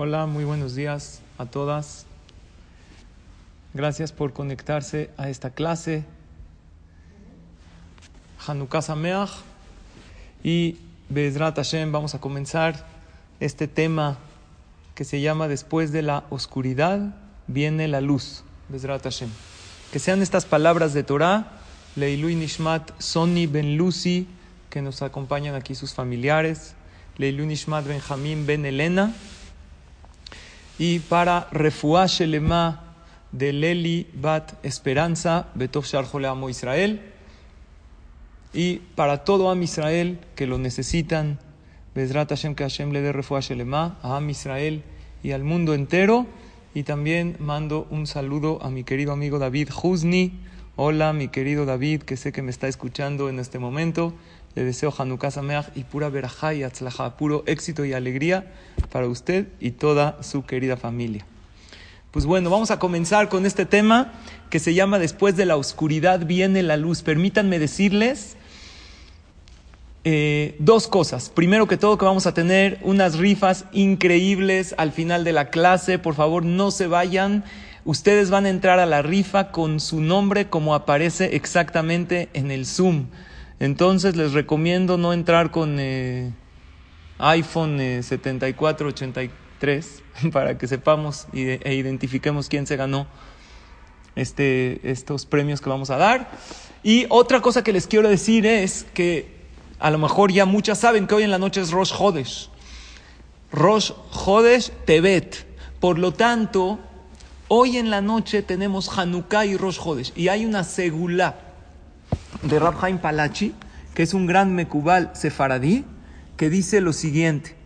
Hola, muy buenos días a todas. Gracias por conectarse a esta clase. Hanukkah Sameach. Y Bezrat Hashem, vamos a comenzar este tema que se llama Después de la oscuridad viene la luz. Bezrat Hashem. Que sean estas palabras de Torah, Leilui Nishmat, Sony Ben Lucy, que nos acompañan aquí sus familiares, Leilui Nishmat Benjamín Ben Elena y para Refuah Shelema de Leli Bat Esperanza, Sharjole Amo Israel, y para todo Am Israel que lo necesitan, Bezrat Hashem que Hashem le dé Refuah Shelema a Am Israel y al mundo entero, y también mando un saludo a mi querido amigo David Huzni. Hola, mi querido David, que sé que me está escuchando en este momento. Le deseo Hanukkah Sameach y pura verajá y atzlajá, puro éxito y alegría para usted y toda su querida familia. Pues bueno, vamos a comenzar con este tema que se llama Después de la oscuridad viene la luz. Permítanme decirles eh, dos cosas. Primero que todo que vamos a tener unas rifas increíbles al final de la clase. Por favor, no se vayan. Ustedes van a entrar a la rifa con su nombre como aparece exactamente en el Zoom. Entonces les recomiendo no entrar con eh, iPhone 7483 para que sepamos e identifiquemos quién se ganó este, estos premios que vamos a dar. Y otra cosa que les quiero decir es que a lo mejor ya muchas saben que hoy en la noche es Rosh Hodesh. Rosh Hodesh Tebet. Por lo tanto, hoy en la noche tenemos Hanukkah y Rosh Hodesh. Y hay una segula de Rab Haim Palachi, que es un gran mekubal sefaradí, que dice lo siguiente.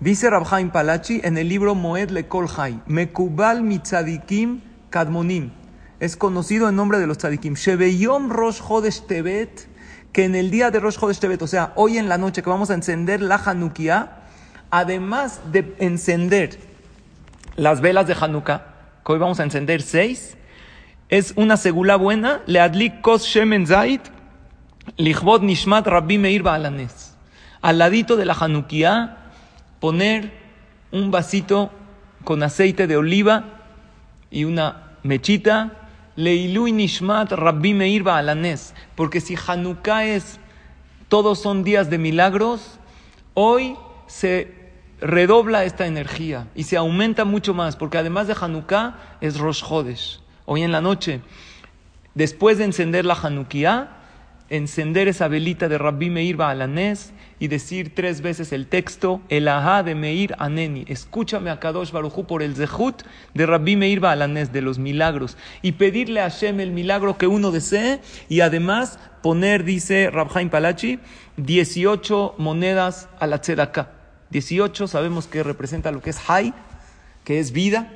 Dice Rab Haim Palachi en el libro Moed Lekol Hay, Mekubal mitzadikim kadmonim. Es conocido en nombre de los tzadikim. Shebeyom Rosh Hodesh Tebet, que en el día de Rosh Hodesh Tebet, o sea, hoy en la noche que vamos a encender la Hanukkah, además de encender las velas de Hanukkah, que hoy vamos a encender seis, es una segula buena, le adlik kos shemen zait, lichbot nishmat rabbi meir ba'alanes. Al ladito de la Hanukkah, poner un vasito con aceite de oliva y una mechita, leilui nishmat rabbi meir ba'alanes. Porque si Hanukkah es, todos son días de milagros, hoy se redobla esta energía y se aumenta mucho más, porque además de Hanukkah es Rosh Hodesh hoy en la noche, después de encender la Hanukkah, encender esa velita de Rabbi Meir Baalanés y decir tres veces el texto, el Aha de Meir Aneni. Escúchame a Kadosh Barujú por el Zehut de Rabbi Meir Baalanés, de los milagros, y pedirle a Hashem el milagro que uno desee y además poner, dice Rabhaim Palachi, 18 monedas a la tzedakah. 18 sabemos que representa lo que es Hay, que es vida.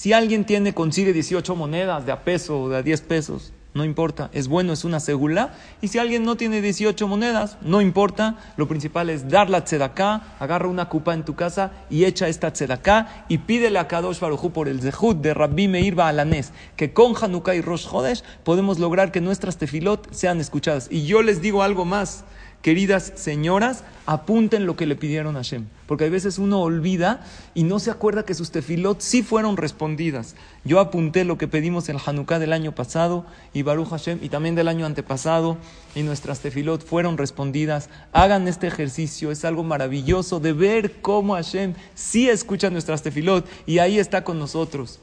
Si alguien tiene, consigue 18 monedas de a peso o de a 10 pesos, no importa, es bueno, es una segula. Y si alguien no tiene 18 monedas, no importa, lo principal es dar la tzedaká, agarra una cupa en tu casa y echa esta tzedaká y pídele a Kadosh Barujú por el zehut de Rabbi Meir Baalanés, que con Hanukkah y Rosh Hodesh podemos lograr que nuestras tefilot sean escuchadas. Y yo les digo algo más, queridas señoras, apunten lo que le pidieron a Hashem. Porque a veces uno olvida y no se acuerda que sus tefilot sí fueron respondidas. Yo apunté lo que pedimos en Hanukkah del año pasado y Baruch Hashem y también del año antepasado y nuestras tefilot fueron respondidas. Hagan este ejercicio, es algo maravilloso de ver cómo Hashem sí escucha nuestras tefilot y ahí está con nosotros.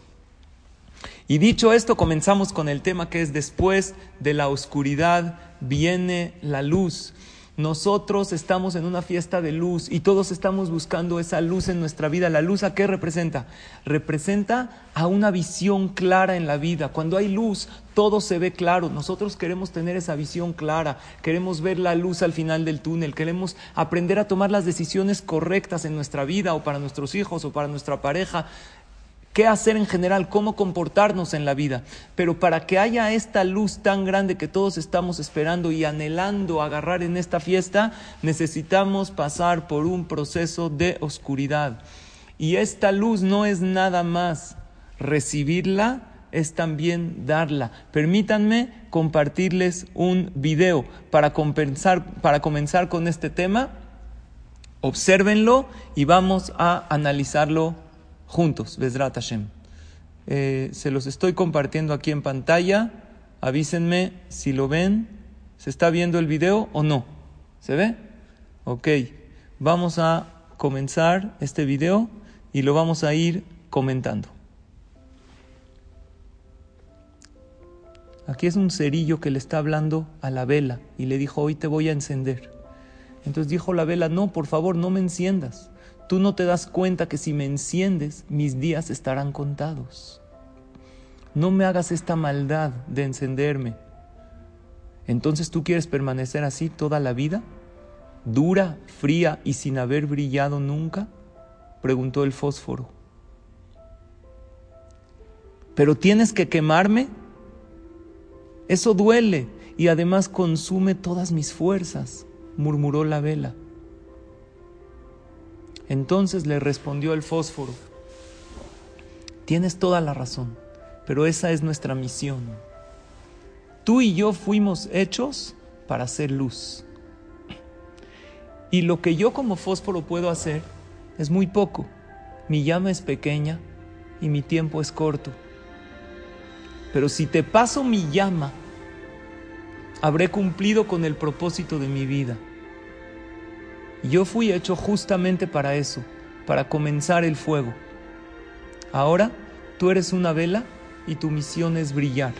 Y dicho esto, comenzamos con el tema que es después de la oscuridad viene la luz. Nosotros estamos en una fiesta de luz y todos estamos buscando esa luz en nuestra vida. ¿La luz a qué representa? Representa a una visión clara en la vida. Cuando hay luz, todo se ve claro. Nosotros queremos tener esa visión clara, queremos ver la luz al final del túnel, queremos aprender a tomar las decisiones correctas en nuestra vida o para nuestros hijos o para nuestra pareja qué hacer en general, cómo comportarnos en la vida. Pero para que haya esta luz tan grande que todos estamos esperando y anhelando agarrar en esta fiesta, necesitamos pasar por un proceso de oscuridad. Y esta luz no es nada más recibirla, es también darla. Permítanme compartirles un video para, compensar, para comenzar con este tema Obsérvenlo y vamos a analizarlo juntos, Besrat Hashem. Eh, se los estoy compartiendo aquí en pantalla. Avísenme si lo ven. ¿Se está viendo el video o no? ¿Se ve? Ok. Vamos a comenzar este video y lo vamos a ir comentando. Aquí es un cerillo que le está hablando a la vela y le dijo, hoy te voy a encender. Entonces dijo la vela, no, por favor, no me enciendas. Tú no te das cuenta que si me enciendes, mis días estarán contados. No me hagas esta maldad de encenderme. Entonces tú quieres permanecer así toda la vida, dura, fría y sin haber brillado nunca, preguntó el fósforo. Pero tienes que quemarme. Eso duele y además consume todas mis fuerzas, murmuró la vela. Entonces le respondió el fósforo, tienes toda la razón, pero esa es nuestra misión. Tú y yo fuimos hechos para hacer luz. Y lo que yo como fósforo puedo hacer es muy poco. Mi llama es pequeña y mi tiempo es corto. Pero si te paso mi llama, habré cumplido con el propósito de mi vida. Yo fui hecho justamente para eso, para comenzar el fuego. Ahora tú eres una vela y tu misión es brillar.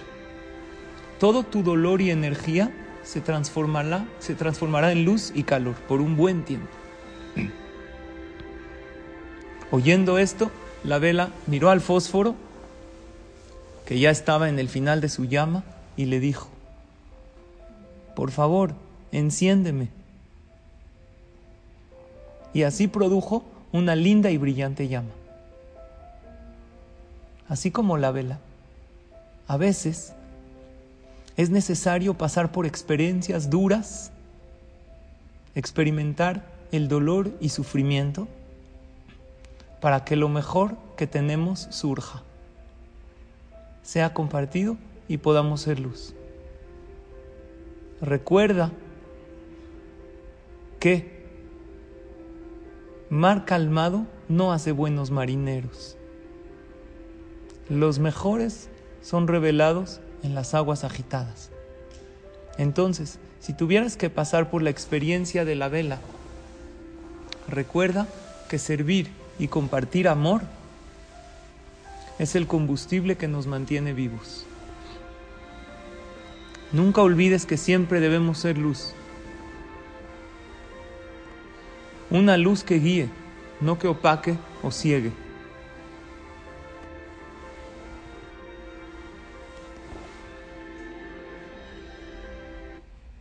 Todo tu dolor y energía se transformará, se transformará en luz y calor por un buen tiempo. Oyendo esto, la vela miró al fósforo, que ya estaba en el final de su llama, y le dijo, por favor, enciéndeme y así produjo una linda y brillante llama. Así como la vela, a veces es necesario pasar por experiencias duras, experimentar el dolor y sufrimiento para que lo mejor que tenemos surja, sea compartido y podamos ser luz. Recuerda que Mar calmado no hace buenos marineros. Los mejores son revelados en las aguas agitadas. Entonces, si tuvieras que pasar por la experiencia de la vela, recuerda que servir y compartir amor es el combustible que nos mantiene vivos. Nunca olvides que siempre debemos ser luz. Una luz que guíe, no que opaque o ciegue.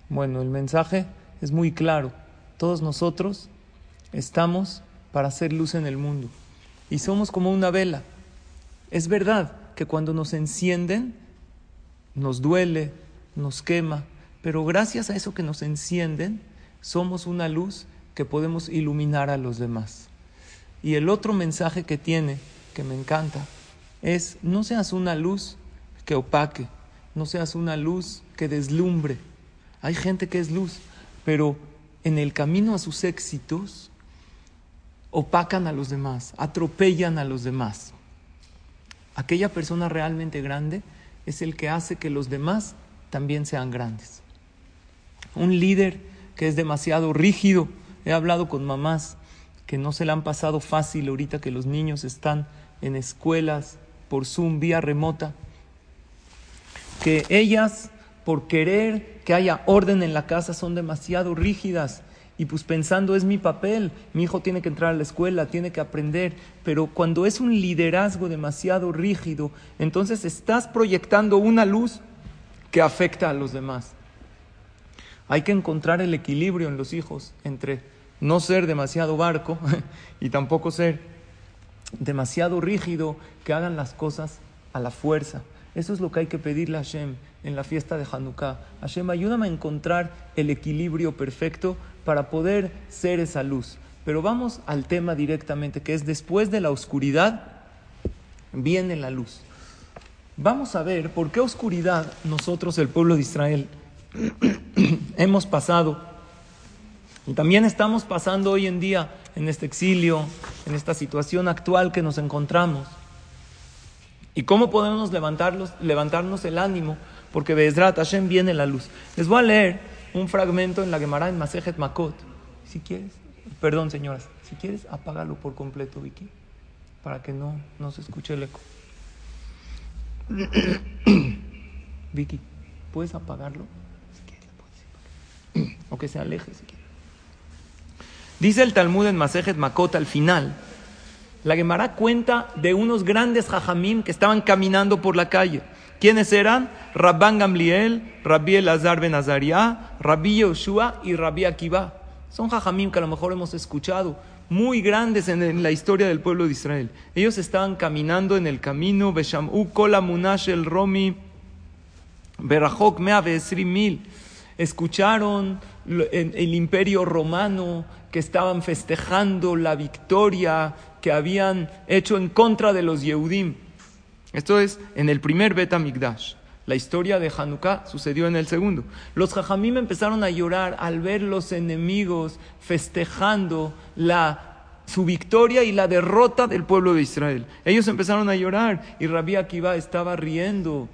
Bueno, el mensaje es muy claro. Todos nosotros estamos para hacer luz en el mundo y somos como una vela. Es verdad que cuando nos encienden nos duele, nos quema, pero gracias a eso que nos encienden somos una luz que podemos iluminar a los demás. Y el otro mensaje que tiene, que me encanta, es no seas una luz que opaque, no seas una luz que deslumbre. Hay gente que es luz, pero en el camino a sus éxitos opacan a los demás, atropellan a los demás. Aquella persona realmente grande es el que hace que los demás también sean grandes. Un líder que es demasiado rígido, He hablado con mamás que no se le han pasado fácil ahorita que los niños están en escuelas por Zoom, vía remota, que ellas, por querer que haya orden en la casa, son demasiado rígidas. Y pues pensando es mi papel, mi hijo tiene que entrar a la escuela, tiene que aprender, pero cuando es un liderazgo demasiado rígido, entonces estás proyectando una luz que afecta a los demás. Hay que encontrar el equilibrio en los hijos entre no ser demasiado barco y tampoco ser demasiado rígido, que hagan las cosas a la fuerza. Eso es lo que hay que pedirle a Hashem en la fiesta de Hanukkah. Hashem, ayúdame a encontrar el equilibrio perfecto para poder ser esa luz. Pero vamos al tema directamente, que es después de la oscuridad viene la luz. Vamos a ver por qué oscuridad nosotros, el pueblo de Israel, hemos pasado Y también estamos pasando hoy en día en este exilio, en esta situación actual que nos encontramos. ¿Y cómo podemos levantarlos, levantarnos el ánimo? Porque Bezrat Hashem viene la luz. Les voy a leer un fragmento en la Gemara en Masejet Makot. Si quieres, perdón señoras, si quieres apágalo por completo, Vicky, para que no, no se escuche el eco. Vicky, ¿puedes apagarlo? O que se aleje si quieres. Dice el Talmud en Masejet Makot al final, la Gemara cuenta de unos grandes jajamim que estaban caminando por la calle. ¿Quiénes eran? Rabban Gamliel, Rabbi Elazar ben Azariah, Rabbi Yoshua y Rabbi Akiva. Son jajamim que a lo mejor hemos escuchado, muy grandes en, la historia del pueblo de Israel. Ellos estaban caminando en el camino, Beshamu Kola Munash el Romi, Berachok Mea. Escucharon el imperio romano que estaban festejando la victoria que habían hecho en contra de los Yehudim. Esto es en el primer Bet Amigdash. La historia de Hanukkah sucedió en el segundo. Los Jajamim empezaron a llorar al ver los enemigos festejando la, su victoria y la derrota del pueblo de Israel. Ellos empezaron a llorar y Rabbi Akiva estaba riendo.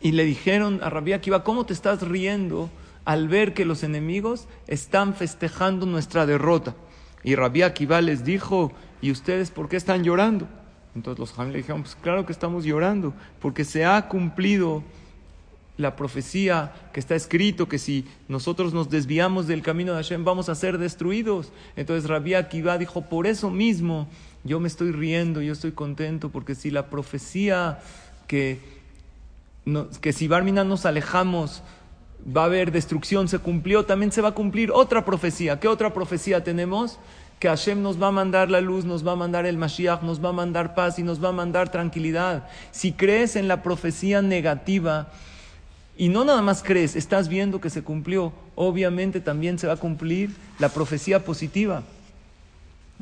Y le dijeron a Rabbi Akiva, ¿cómo te estás riendo al ver que los enemigos están festejando nuestra derrota? Y Rabbi Akiva les dijo, ¿y ustedes por qué están llorando? Entonces los Jamín le dijeron, pues claro que estamos llorando, porque se ha cumplido la profecía que está escrito que si nosotros nos desviamos del camino de Hashem vamos a ser destruidos. Entonces Rabbi Akiva dijo, por eso mismo yo me estoy riendo, yo estoy contento, porque si la profecía que, que si Barmina nos alejamos va a haber destrucción, se cumplió, también se va a cumplir otra profecía. ¿Qué otra profecía tenemos? que Hashem nos va a mandar la luz, nos va a mandar el Mashiach, nos va a mandar paz y nos va a mandar tranquilidad. Si crees en la profecía negativa y no nada más crees, estás viendo que se cumplió, obviamente también se va a cumplir la profecía positiva.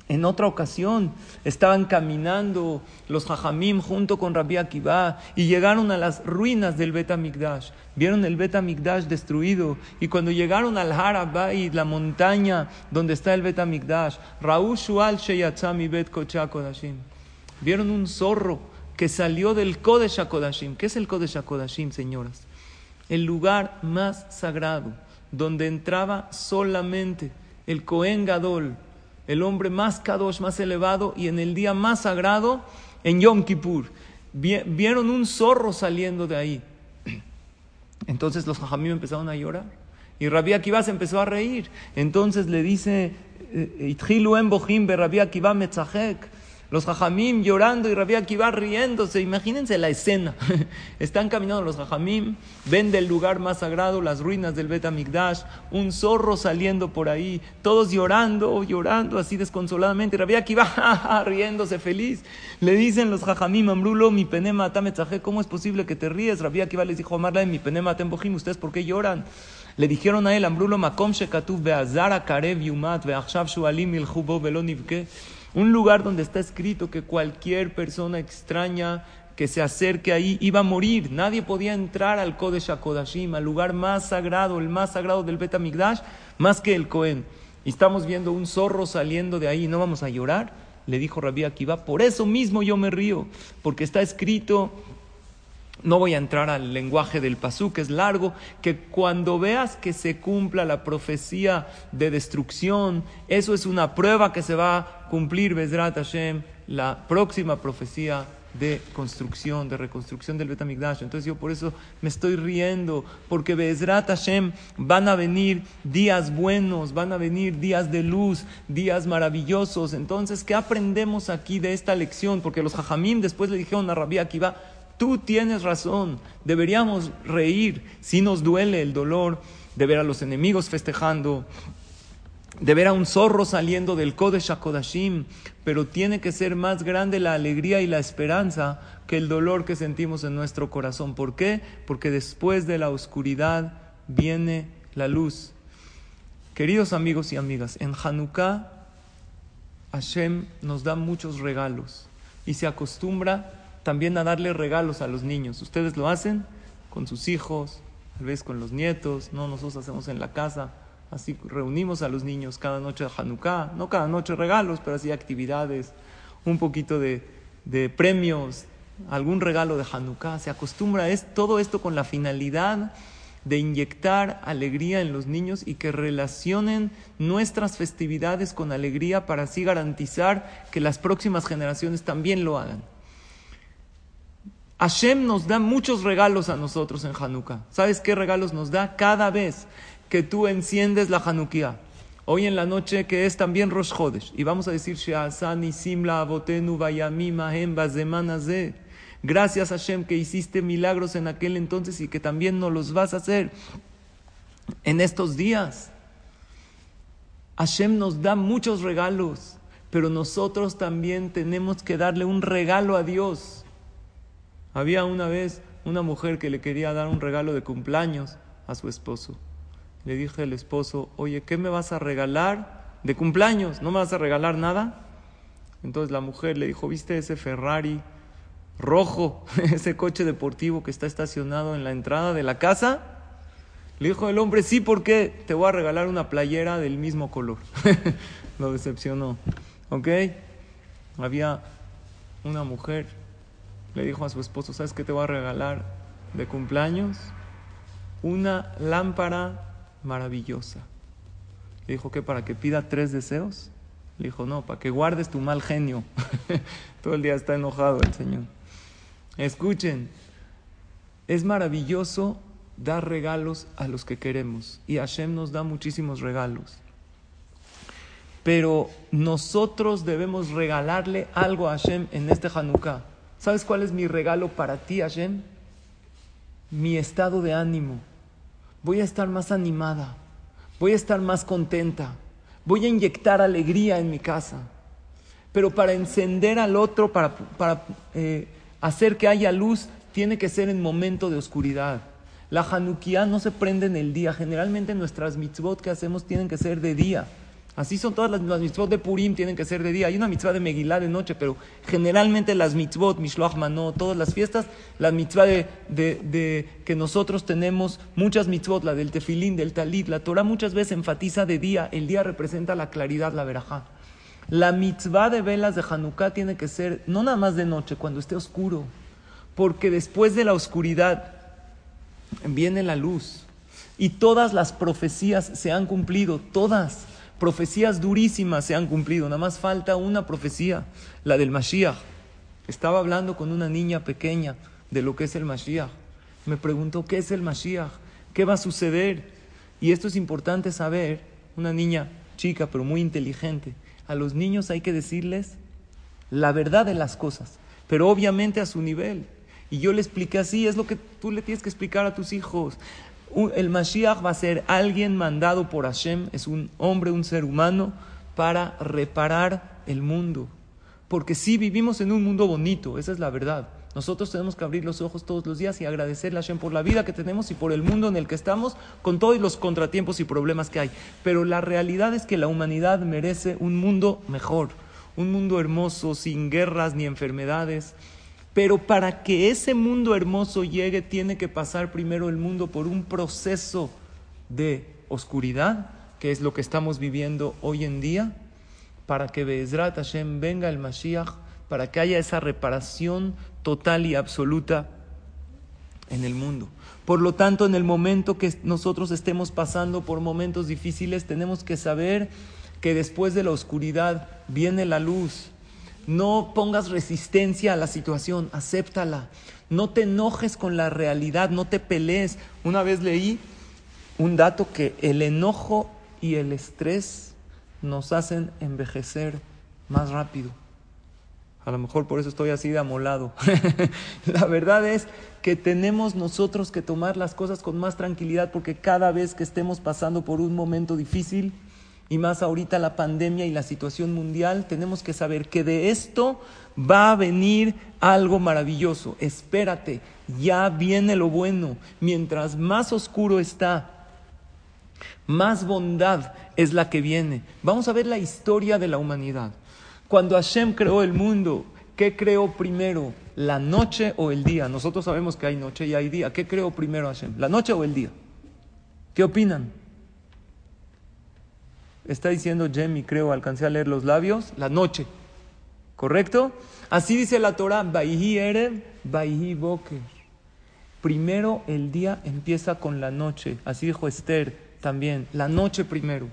En otra ocasión estaban caminando los Jajamim junto con Rabbi Akiva y llegaron a las ruinas del Bet Amigdash. Vieron el Bet Amigdash destruido y cuando llegaron al Harabay, la montaña donde está el Bet Amigdash, Shual Sheyatzami Bet. Vieron un zorro que salió del Kodesh HaKodashim. ¿Qué es el Kodesh HaKodashim, señoras? El lugar más sagrado donde entraba solamente el Kohen Gadol el hombre más kadosh, más elevado, y en el día más sagrado, en Yom Kippur. Vieron un zorro saliendo de ahí. Entonces los jajamim empezaron a llorar. Y Rabbi Akiva se empezó a reír. Entonces le dice, eh, Itchilu en Bohim, Rabbi Akiva metzachek. Los jajamim llorando y Rabbi Akiva riéndose. Imagínense la escena. Están caminando los jajamim, ven del lugar más sagrado las ruinas del Bet Amigdash, un zorro saliendo por ahí, todos llorando, llorando así desconsoladamente. Rabbi Akiva riéndose feliz. Le dicen los jajamim, Amrulo, mi penema ¿cómo es posible que te ríes? Rabbi Akiva les dijo, Amarla, mi penema bohim, ¿ustedes por qué lloran? Le dijeron a él, Amrulo, makom shekatuv be'azara karev yumat ve'achshav shualim ilchubo un lugar donde está escrito que cualquier persona extraña que se acerque ahí iba a morir. Nadie podía entrar al Kodesh HaKodashim, al lugar más sagrado, el más sagrado del Bet Amigdash, más que el Cohen. Y estamos viendo un zorro saliendo de ahí, ¿no vamos a llorar? Le dijo Rabbi Akiva, por eso mismo yo me río, porque está escrito no voy a entrar al lenguaje del pasú, que es largo, que cuando veas que se cumpla la profecía de destrucción, eso es una prueba que se va a cumplir, Bezrat Hashem, la próxima profecía de construcción, de reconstrucción del Betamigdash. Entonces yo por eso me estoy riendo, porque Bezrat Hashem van a venir días buenos, van a venir días de luz, días maravillosos. Entonces, ¿qué aprendemos aquí de esta lección? Porque los Jajamim después le dijeron a Rabbi Akiva, Tú tienes razón, deberíamos reír si nos duele el dolor de ver a los enemigos festejando, de ver a un zorro saliendo del Kodesh HaKodashim, pero tiene que ser más grande la alegría y la esperanza que el dolor que sentimos en nuestro corazón. ¿Por qué? Porque después de la oscuridad viene la luz. Queridos amigos y amigas, en Hanukkah Hashem nos da muchos regalos y se acostumbra también a darle regalos a los niños. Ustedes lo hacen con sus hijos, tal vez con los nietos, no nosotros hacemos en la casa. Así reunimos a los niños cada noche de Hanukkah, no cada noche regalos, pero así actividades, un poquito de, de premios, algún regalo de Hanukkah. Se acostumbra es todo esto con la finalidad de inyectar alegría en los niños y que relacionen nuestras festividades con alegría para así garantizar que las próximas generaciones también lo hagan. Hashem nos da muchos regalos a nosotros en Hanukkah. ¿Sabes qué regalos nos da? Cada vez que tú enciendes la Hanukkah. Hoy en la noche que es también Rosh Chodesh. Y vamos a decir Sheasani Simla Abotenu Gracias Hashem que hiciste milagros en aquel entonces y que también nos los vas a hacer en estos días. Hashem nos da muchos regalos, pero nosotros también tenemos que darle un regalo a Dios. Había una vez una mujer que le quería dar un regalo de cumpleaños a su esposo. Le dije al esposo, oye, ¿qué me vas a regalar de cumpleaños? ¿No me vas a regalar nada? Entonces la mujer le dijo, ¿viste ese Ferrari rojo, ese coche deportivo que está estacionado en la entrada de la casa? Le dijo el hombre, sí, porque te voy a regalar una playera del mismo color. Lo decepcionó. ¿Ok? Había una mujer le dijo a su esposo, ¿sabes qué te voy a regalar de cumpleaños? Una lámpara maravillosa. Le dijo, ¿qué? ¿Para que pida tres deseos? Le dijo, no, para que guardes tu mal genio. Todo el día está enojado el Señor. Escuchen, es maravilloso dar regalos a los que queremos. Y Hashem nos da muchísimos regalos. Pero nosotros debemos regalarle algo a Hashem en este Hanukkah. ¿Sabes cuál es mi regalo para ti, Hashem? Mi estado de ánimo. Voy a estar más animada, voy a estar más contenta, voy a inyectar alegría en mi casa. Pero para encender al otro, para, para eh, hacer que haya luz, tiene que ser en momento de oscuridad. La Hanukkah no se prende en el día. Generalmente nuestras mitzvot que hacemos tienen que ser de día. Así son todas las, mitzvot de Purim, tienen que ser de día. Hay una mitzvah de Megillah de noche, pero generalmente las mitzvot, Mishloach Manó, todas las fiestas, la mitzvah de, que nosotros tenemos, muchas mitzvot, la del tefilín, del talit, la Torah muchas veces enfatiza de día. El día representa la claridad, la verajá. La mitzvah de velas de Hanukkah tiene que ser no nada más de noche, cuando esté oscuro, porque después de la oscuridad viene la luz. Y todas las profecías se han cumplido, todas. Profecías durísimas se han cumplido, nada más falta una profecía, la del Mashiach. Estaba hablando con una niña pequeña de lo que es el Mashiach. Me preguntó, ¿qué es el Mashiach? ¿Qué va a suceder? Y esto es importante saber, una niña chica pero muy inteligente. A los niños hay que decirles la verdad de las cosas, pero obviamente a su nivel. Y yo le expliqué así, es lo que tú le tienes que explicar a tus hijos el Mashiach va a ser alguien mandado por Hashem, es un hombre, un ser humano, para reparar el mundo. Porque sí vivimos en un mundo bonito, esa es la verdad. Nosotros tenemos que abrir los ojos todos los días y agradecerle a Hashem por la vida que tenemos y por el mundo en el que estamos, con todos los contratiempos y problemas que hay. Pero la realidad es que la humanidad merece un mundo mejor, un mundo hermoso, sin guerras ni enfermedades pero para que ese mundo hermoso llegue, tiene que pasar primero el mundo por un proceso de oscuridad, que es lo que estamos viviendo hoy en día, para que Be'ezrat Hashem venga el Mashiach, para que haya esa reparación total y absoluta en el mundo. Por lo tanto, en el momento que nosotros estemos pasando por momentos difíciles, tenemos que saber que después de la oscuridad viene la luz no pongas resistencia a la situación, acéptala. No te enojes con la realidad, no te pelees. Una vez leí un dato que el enojo y el estrés nos hacen envejecer más rápido. A lo mejor por eso estoy así de amolado. la verdad es que tenemos nosotros que tomar las cosas con más tranquilidad porque cada vez que estemos pasando por un momento difícil, y más ahorita la pandemia y la situación mundial, tenemos que saber que de esto va a venir algo maravilloso. Espérate, ya viene lo bueno. Mientras más oscuro está, más bondad es la que viene. Vamos a ver la historia de la humanidad. Cuando Hashem creó el mundo, ¿qué creó primero? ¿La noche o el día? Nosotros sabemos que hay noche y hay día. ¿Qué creó primero Hashem? ¿La noche o el día? ¿Qué opinan? Está diciendo Jemmy, creo, alcancé a leer los labios, la noche. ¿Correcto? Así dice la Torah, Baihi Erev, Baihi Boker. Primero el día empieza con la noche, así dijo Esther también, la noche primero.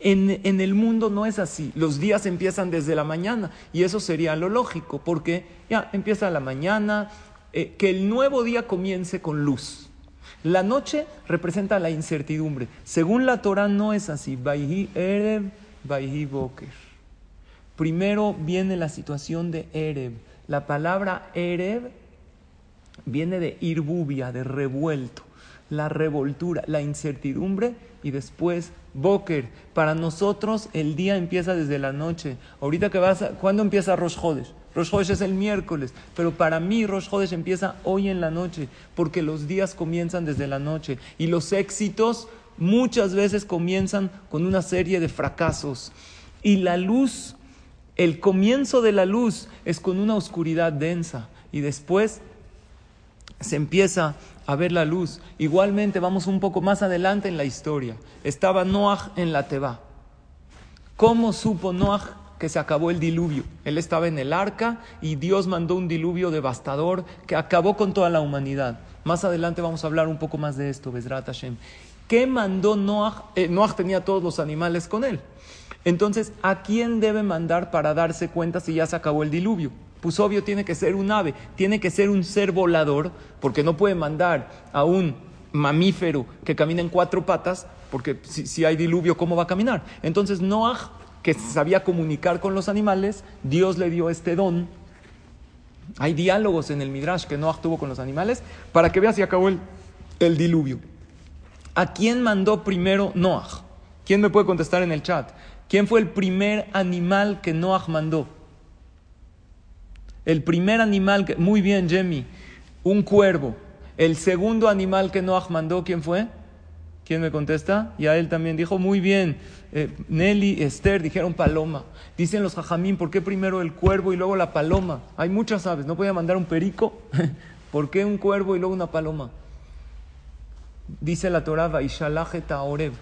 En, en, el mundo no es así, los días empiezan desde la mañana y eso sería lo lógico, porque ya empieza la mañana, eh, que el nuevo día comience con luz. La noche representa la incertidumbre. Según la Torah no es así. Baihi Erev, Baihi Boker. Primero viene la situación de Erev. La palabra Erev viene de irbubia, de revuelto. La revoltura, la incertidumbre y después Boker. Para nosotros el día empieza desde la noche. Ahorita que vas, a, ¿cuándo empieza Rosh Hodesh? Rosh Hodesh es el miércoles, pero para mí Rosh Hodesh empieza hoy en la noche, porque los días comienzan desde la noche y los éxitos muchas veces comienzan con una serie de fracasos. Y la luz, el comienzo de la luz es con una oscuridad densa y después se empieza a ver la luz. Igualmente vamos un poco más adelante en la historia. Estaba Noah en la Teba. ¿Cómo supo Noah que se acabó el diluvio. Él estaba en el arca y Dios mandó un diluvio devastador que acabó con toda la humanidad. Más adelante vamos a hablar un poco más de esto, Besrat Hashem. ¿Qué mandó Noah? Eh, Noah tenía todos los animales con él. Entonces, ¿a quién debe mandar para darse cuenta si ya se acabó el diluvio? Pues obvio tiene que ser un ave, tiene que ser un ser volador, porque no puede mandar a un mamífero que camina en cuatro patas, porque si, si hay diluvio, ¿cómo va a caminar? Entonces Noah que sabía comunicar con los animales, Dios le dio este don. Hay diálogos en el Midrash que Noah tuvo con los animales para que veas si acabó el, el diluvio. ¿A quién mandó primero Noah? ¿Quién me puede contestar en el chat? ¿Quién fue el primer animal que Noah mandó? El primer animal que, muy bien, Jemmy, un cuervo. El segundo animal que Noah mandó, ¿quién fue? ¿Quién me contesta? Y a él también dijo, muy bien, eh, Nelly, Esther dijeron paloma. Dicen los jajamín, ¿por qué primero el cuervo y luego la paloma? Hay muchas aves, ¿no podía mandar un perico? ¿Por qué un cuervo y luego una paloma? Dice la Torah, Vaishalajeta Oreb.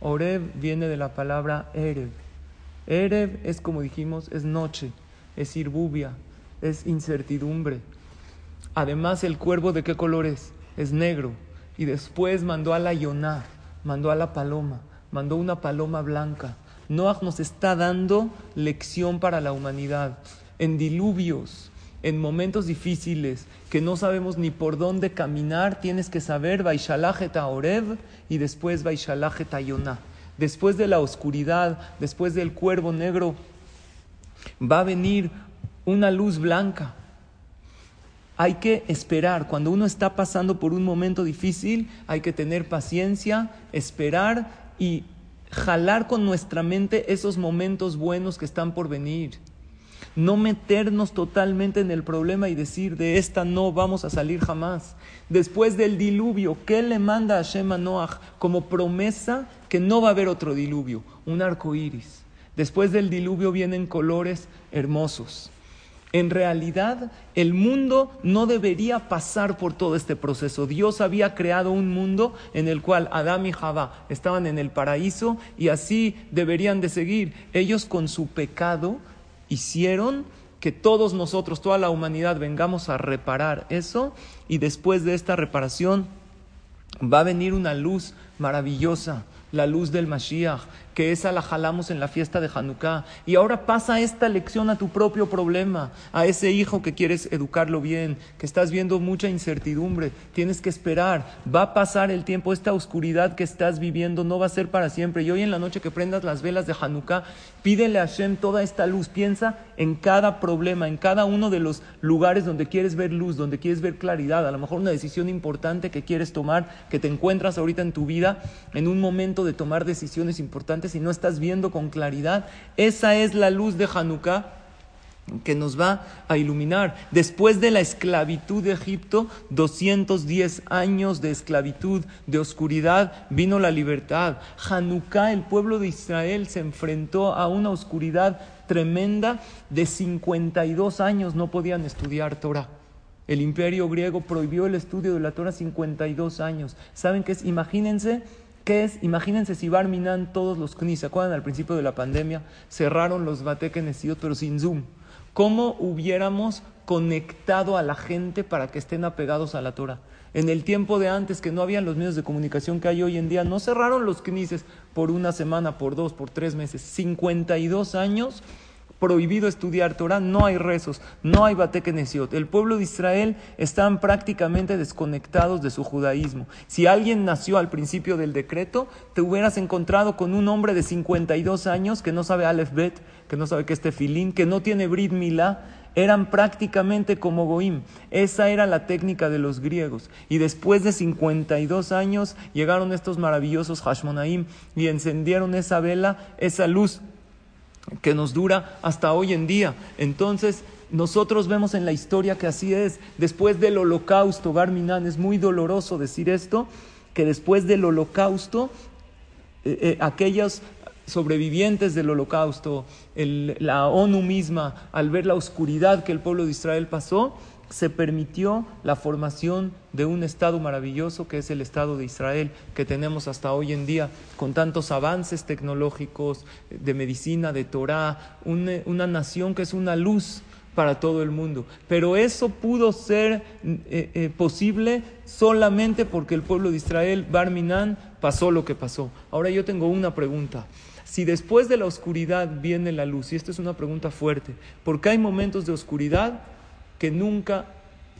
Oreb viene de la palabra Erev. Erev es como dijimos, es noche, es irbubia, es incertidumbre. Además, el cuervo de qué color es? Es negro y después mandó a la Yoná, mandó a la paloma, mandó una paloma blanca. Noah nos está dando lección para la humanidad. En diluvios, en momentos difíciles, que no sabemos ni por dónde caminar, tienes que saber Vaishalajeta Oreb y después Vaishalajeta Yoná. Después de la oscuridad, después del cuervo negro, va a venir una luz blanca hay que esperar. Cuando uno está pasando por un momento difícil, hay que tener paciencia, esperar y jalar con nuestra mente esos momentos buenos que están por venir. No meternos totalmente en el problema y decir de esta no vamos a salir jamás. Después del diluvio, ¿qué le manda a Shema Noach como promesa que no va a haber otro diluvio? Un arco iris. Después del diluvio vienen colores hermosos. En realidad, el mundo no debería pasar por todo este proceso. Dios había creado un mundo en el cual Adán y Jabá estaban en el paraíso y así deberían de seguir. Ellos con su pecado hicieron que todos nosotros, toda la humanidad, vengamos a reparar eso y después de esta reparación va a venir una luz maravillosa, la luz del Mashiach, que esa la jalamos en la fiesta de Hanukkah. Y ahora pasa esta lección a tu propio problema, a ese hijo que quieres educarlo bien, que estás viendo mucha incertidumbre, tienes que esperar, va a pasar el tiempo, esta oscuridad que estás viviendo no va a ser para siempre. Y hoy en la noche que prendas las velas de Hanukkah, pídele a Hashem toda esta luz, piensa en cada problema, en cada uno de los lugares donde quieres ver luz, donde quieres ver claridad, a lo mejor una decisión importante que quieres tomar, que te encuentras ahorita en tu vida, en un momento de tomar decisiones importantes si no estás viendo con claridad. Esa es la luz de Hanukkah que nos va a iluminar. Después de la esclavitud de Egipto, 210 años de esclavitud, de oscuridad, vino la libertad. Hanukkah, el pueblo de Israel, se enfrentó a una oscuridad tremenda de 52 años, no podían estudiar Torah. El imperio griego prohibió el estudio de la Torah 52 años. ¿Saben qué es? Imagínense ¿Qué es? Imagínense si Barminan, todos los CNI, ¿se acuerdan al principio de la pandemia? Cerraron los Batekenesiot, pero sin Zoom. ¿Cómo hubiéramos conectado a la gente para que estén apegados a la Torah? En el tiempo de antes, que no habían los medios de comunicación que hay hoy en día, no cerraron los knises por una semana, por dos, por tres meses. 52 años prohibido estudiar Torah, no hay rezos, no hay batekenesiot. El pueblo de Israel están prácticamente desconectados de su judaísmo. Si alguien nació al principio del decreto, te hubieras encontrado con un hombre de 52 años que no sabe Aleph Bet, que no sabe qué es tefilín, que no tiene Brit Milá, eran prácticamente como Goim. Esa era la técnica de los griegos. Y después de 52 años llegaron estos maravillosos Hashmonaim y encendieron esa vela, esa luz que nos dura hasta hoy en día. Entonces, nosotros vemos en la historia que así es. Después del holocausto, Barminan, es muy doloroso decir esto, que después del holocausto, eh, eh, aquellos sobrevivientes del holocausto, la ONU misma, al ver la oscuridad que el pueblo de Israel pasó, se permitió la formación de un Estado maravilloso que es el Estado de Israel, que tenemos hasta hoy en día, con tantos avances tecnológicos, de medicina, de Torah, una, nación que es una luz para todo el mundo. Pero eso pudo ser eh, eh, posible solamente porque el pueblo de Israel, Barminan, pasó lo que pasó. Ahora yo tengo una pregunta. Si después de la oscuridad viene la luz, y esta es una pregunta fuerte, porque hay momentos de oscuridad que nunca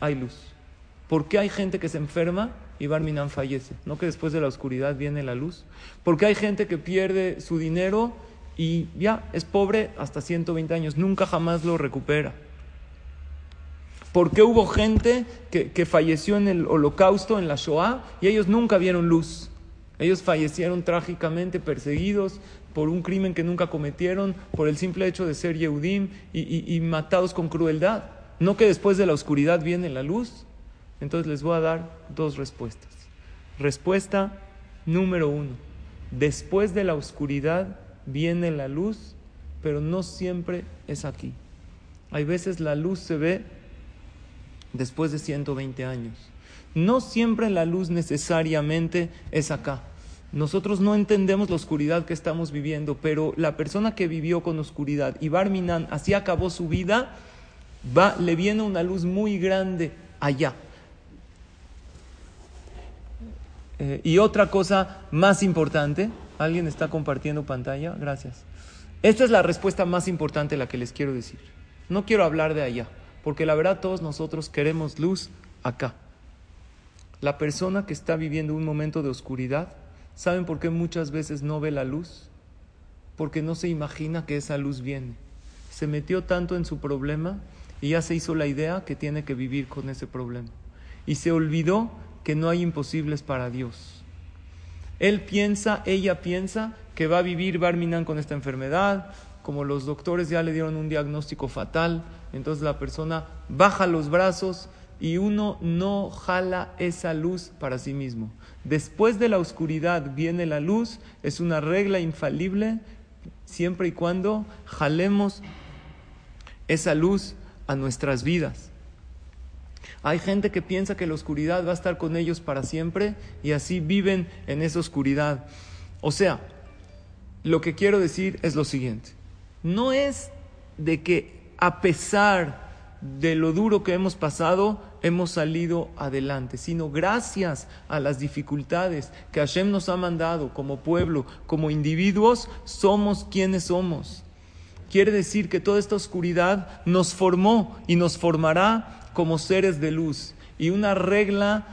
hay luz. ¿Por qué hay gente que se enferma y Barminan fallece? ¿No que después de la oscuridad viene la luz? ¿Por qué hay gente que pierde su dinero y ya es pobre hasta 120 años? Nunca jamás lo recupera. ¿Por qué hubo gente que, que falleció en el holocausto, en la Shoah, y ellos nunca vieron luz? Ellos fallecieron trágicamente, perseguidos por un crimen que nunca cometieron, por el simple hecho de ser Yehudim y matados con crueldad. ¿No que después de la oscuridad viene la luz? Entonces les voy a dar dos respuestas. Respuesta número uno. Después de la oscuridad viene la luz, pero no siempre es aquí. Hay veces la luz se ve después de 120 años. No siempre la luz necesariamente es acá. Nosotros no entendemos la oscuridad que estamos viviendo, pero la persona que vivió con oscuridad y Barminan así acabó su vida, va, le viene una luz muy grande allá. Eh, y otra cosa más importante, ¿alguien está compartiendo pantalla? Gracias. Esta es la respuesta más importante la que les quiero decir. No quiero hablar de allá, porque la verdad todos nosotros queremos luz acá. La persona que está viviendo un momento de oscuridad, ¿saben por qué muchas veces no ve la luz? Porque no se imagina que esa luz viene. Se metió tanto en su problema y ya se hizo la idea que tiene que vivir con ese problema. Y se olvidó que no hay imposibles para Dios. Él piensa, ella piensa que va a vivir Barminan con esta enfermedad, como los doctores ya le dieron un diagnóstico fatal, entonces la persona baja los brazos y uno no jala esa luz para sí mismo. Después de la oscuridad viene la luz, es una regla infalible siempre y cuando jalemos esa luz nuestras vidas. Hay gente que piensa que la oscuridad va a estar con ellos para siempre y así viven en esa oscuridad. O sea, lo que quiero decir es lo siguiente. No es de que a pesar de lo duro que hemos pasado, hemos salido adelante, sino gracias a las dificultades que Hashem nos ha mandado como pueblo, como individuos, somos quienes somos. Quiere decir que toda esta oscuridad nos formó y nos formará como seres de luz. Y una regla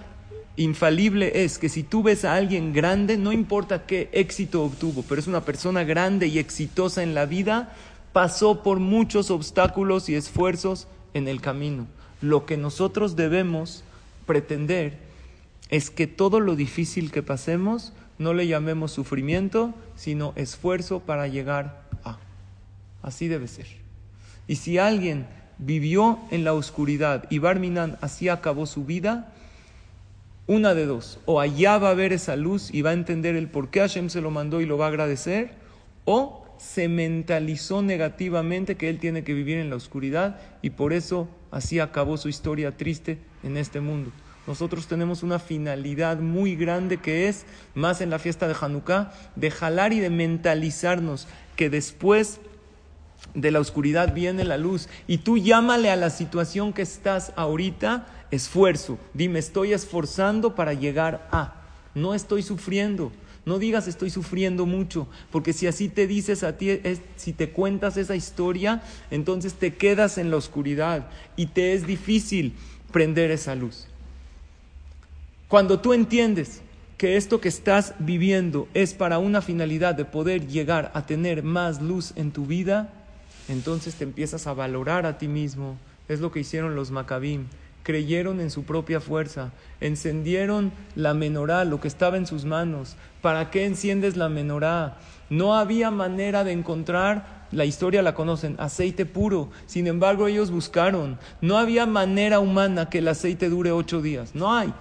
infalible es que si tú ves a alguien grande, no importa qué éxito obtuvo, pero es una persona grande y exitosa en la vida, pasó por muchos obstáculos y esfuerzos en el camino. Lo que nosotros debemos pretender es que todo lo difícil que pasemos no le llamemos sufrimiento, sino esfuerzo para llegar. Así debe ser. Y si alguien vivió en la oscuridad y Barminan así acabó su vida, una de dos, o allá va a ver esa luz y va a entender el por qué Hashem se lo mandó y lo va a agradecer, o se mentalizó negativamente que él tiene que vivir en la oscuridad y por eso así acabó su historia triste en este mundo. nosotros tenemos una finalidad muy grande que es, más en la fiesta de Hanukkah, de jalar y de mentalizarnos que después de la oscuridad viene la luz. Y tú llámale a la situación que estás ahorita esfuerzo. Dime, estoy esforzando para llegar a. No estoy sufriendo. No digas estoy sufriendo mucho, porque si así te dices a ti, si te cuentas esa historia, entonces te quedas en la oscuridad y te es difícil prender esa luz. Cuando tú entiendes que esto que estás viviendo es para una finalidad de poder llegar a tener más luz en tu vida, entonces te empiezas a valorar a ti mismo. Es lo que hicieron los Maccabim. Creyeron en su propia fuerza, encendieron la menorá, lo que estaba en sus manos. ¿Para qué enciendes la menorá? No había manera de encontrar, la historia la conocen, aceite puro. Sin embargo, ellos buscaron. No había manera humana que el aceite dure ocho días. No hay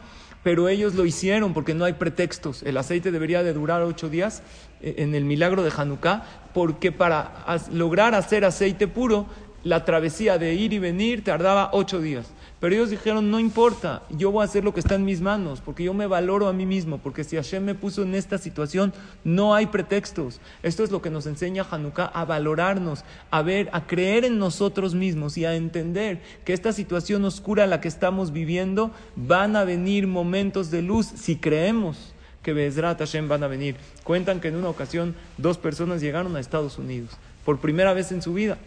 pero ellos lo hicieron porque no hay pretextos. El aceite debería de durar ocho días eh, en el milagro de Hanukkah, porque para lograr hacer aceite puro, la travesía de ir y venir tardaba ocho días. Pero ellos dijeron, no importa, yo voy a hacer lo que está en mis manos, porque yo me valoro a mí mismo, porque si Hashem me puso en esta situación, no hay pretextos. Esto es lo que nos enseña Hanukkah, a valorarnos, a ver, a creer en nosotros mismos y a entender que esta situación oscura en la que estamos viviendo, van a venir momentos de luz si creemos que Bezrat Hashem van a venir. Cuentan que en una ocasión dos personas llegaron a Estados Unidos, por primera vez en su vida.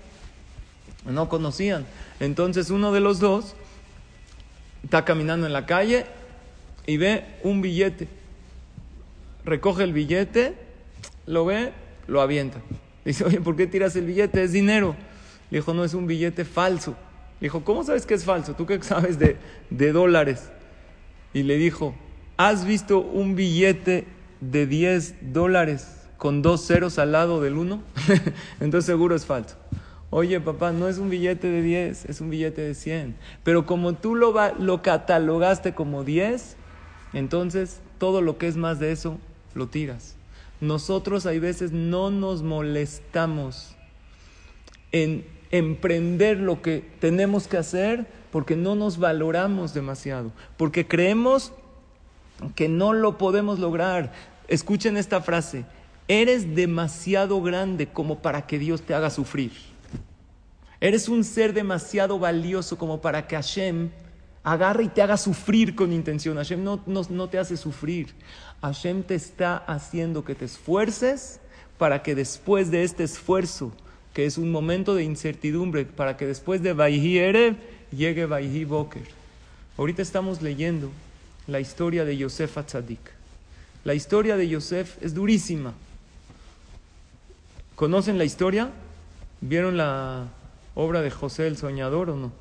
No conocían. Entonces uno de los dos está caminando en la calle y ve un billete. Recoge el billete, lo ve, lo avienta. Dice, oye, ¿por qué tiras el billete? Es dinero. Le dijo, no, es un billete falso. Le dijo, ¿cómo sabes que es falso? ¿Tú qué sabes de, de dólares? Y le dijo, ¿has visto un billete de 10 dólares con dos ceros al lado del uno? Entonces seguro es falso. Oye, papá, no es un billete de 10, es un billete de 100. Pero como tú lo, lo catalogaste como 10, entonces todo lo que es más de eso lo tiras. Nosotros hay veces no nos molestamos en emprender lo que tenemos que hacer porque no nos valoramos demasiado, porque creemos que no lo podemos lograr. Escuchen esta frase, eres demasiado grande como para que Dios te haga sufrir. Eres un ser demasiado valioso como para que Hashem agarre y te haga sufrir con intención. Hashem no, no, te hace sufrir. Hashem te está haciendo que te esfuerces para que después de este esfuerzo, que es un momento de incertidumbre, para que después de Vaihi Erev llegue Vaihi Boker. Ahorita estamos leyendo la historia de Yosef Atzadik. La historia de Yosef es durísima. ¿Conocen la historia? ¿Vieron la, obra de José el Soñador o no?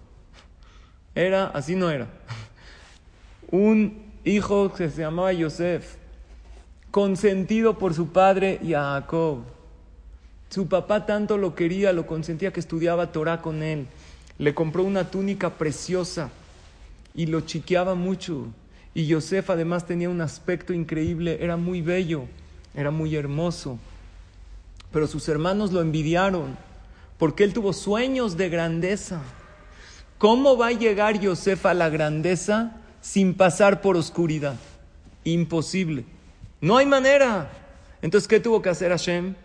Era, así no era. Un hijo que se llamaba Yosef, consentido por su padre Jacob. Su papá tanto lo quería, lo consentía que estudiaba Torah con él. Le compró una túnica preciosa y lo chiqueaba mucho. Y Yosef además tenía un aspecto increíble, era muy bello, era muy hermoso. Pero sus hermanos lo envidiaron porque él tuvo sueños de grandeza. ¿Cómo va a llegar Yosef a la grandeza sin pasar por oscuridad? Imposible. No hay manera. Entonces, ¿qué tuvo que hacer Hashem?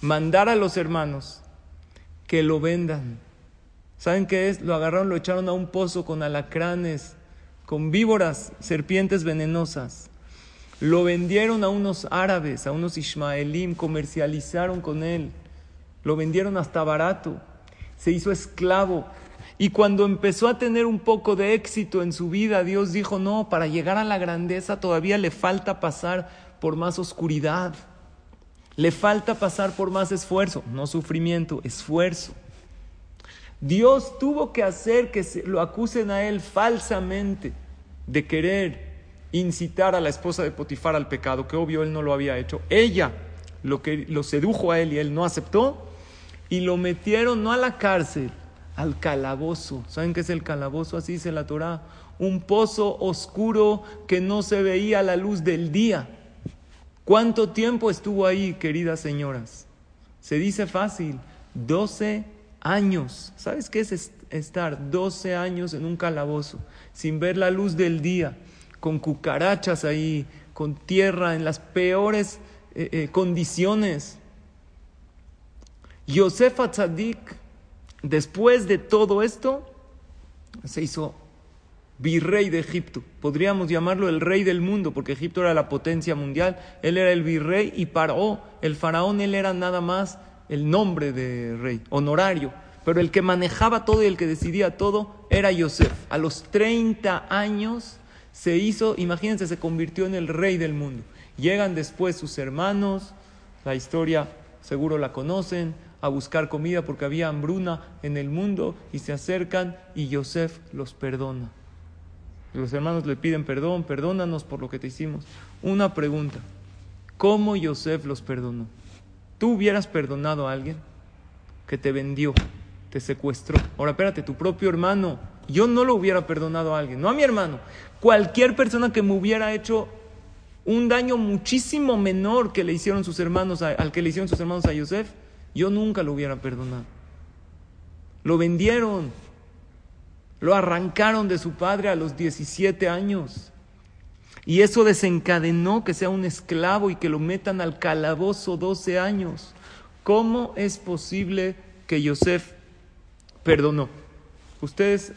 Mandar a los hermanos que lo vendan. ¿Saben qué es? Lo agarraron, lo echaron a un pozo con alacranes, con víboras, serpientes venenosas. Lo vendieron a unos árabes, a unos ismaelim, comercializaron con él. Lo vendieron hasta barato. Se hizo esclavo. Y cuando empezó a tener un poco de éxito en su vida, Dios dijo, no, para llegar a la grandeza todavía le falta pasar por más oscuridad. Le falta pasar por más esfuerzo, no sufrimiento, esfuerzo. Dios tuvo que hacer que se lo acusen a él falsamente de querer incitar a la esposa de Potifar al pecado, que obvio él no lo había hecho. Ella lo que lo sedujo a él y él no aceptó y lo metieron no a la cárcel, al calabozo. ¿Saben qué es el calabozo? Así dice la Torah. Un pozo oscuro que no se veía la luz del día. ¿Cuánto tiempo estuvo ahí, queridas señoras? Se dice fácil, 12 años. ¿Sabes qué es estar 12 años en un calabozo, sin ver la luz del día, con cucarachas ahí, con tierra, en las peores eh, eh, condiciones? Yosef Atzadik, después de todo esto, se hizo virrey de Egipto. Podríamos llamarlo el rey del mundo, porque Egipto era la potencia mundial. Él era el virrey y Paró, el faraón, él era nada más el nombre de rey, honorario. Pero el que manejaba todo y el que decidía todo era Yosef. A los 30 años se hizo, imagínense, se convirtió en el rey del mundo. Llegan después sus hermanos, la historia seguro la conocen, a buscar comida porque había hambruna en el mundo y se acercan y Yosef los perdona. Los hermanos le piden perdón, perdónanos por lo que te hicimos. Una pregunta, ¿cómo Yosef los perdonó? ¿Tú hubieras perdonado a alguien que te vendió, te secuestró? Ahora espérate, tu propio hermano, yo no lo hubiera perdonado a alguien, no a mi hermano. Cualquier persona que me hubiera hecho un daño muchísimo menor que le hicieron sus hermanos al que le hicieron sus hermanos a Yosef, yo nunca lo hubiera perdonado. Lo vendieron, lo arrancaron de su padre a los 17 años. Y eso desencadenó que sea un esclavo y que lo metan al calabozo 12 años. ¿Cómo es posible que Yosef perdonó? ¿Ustedes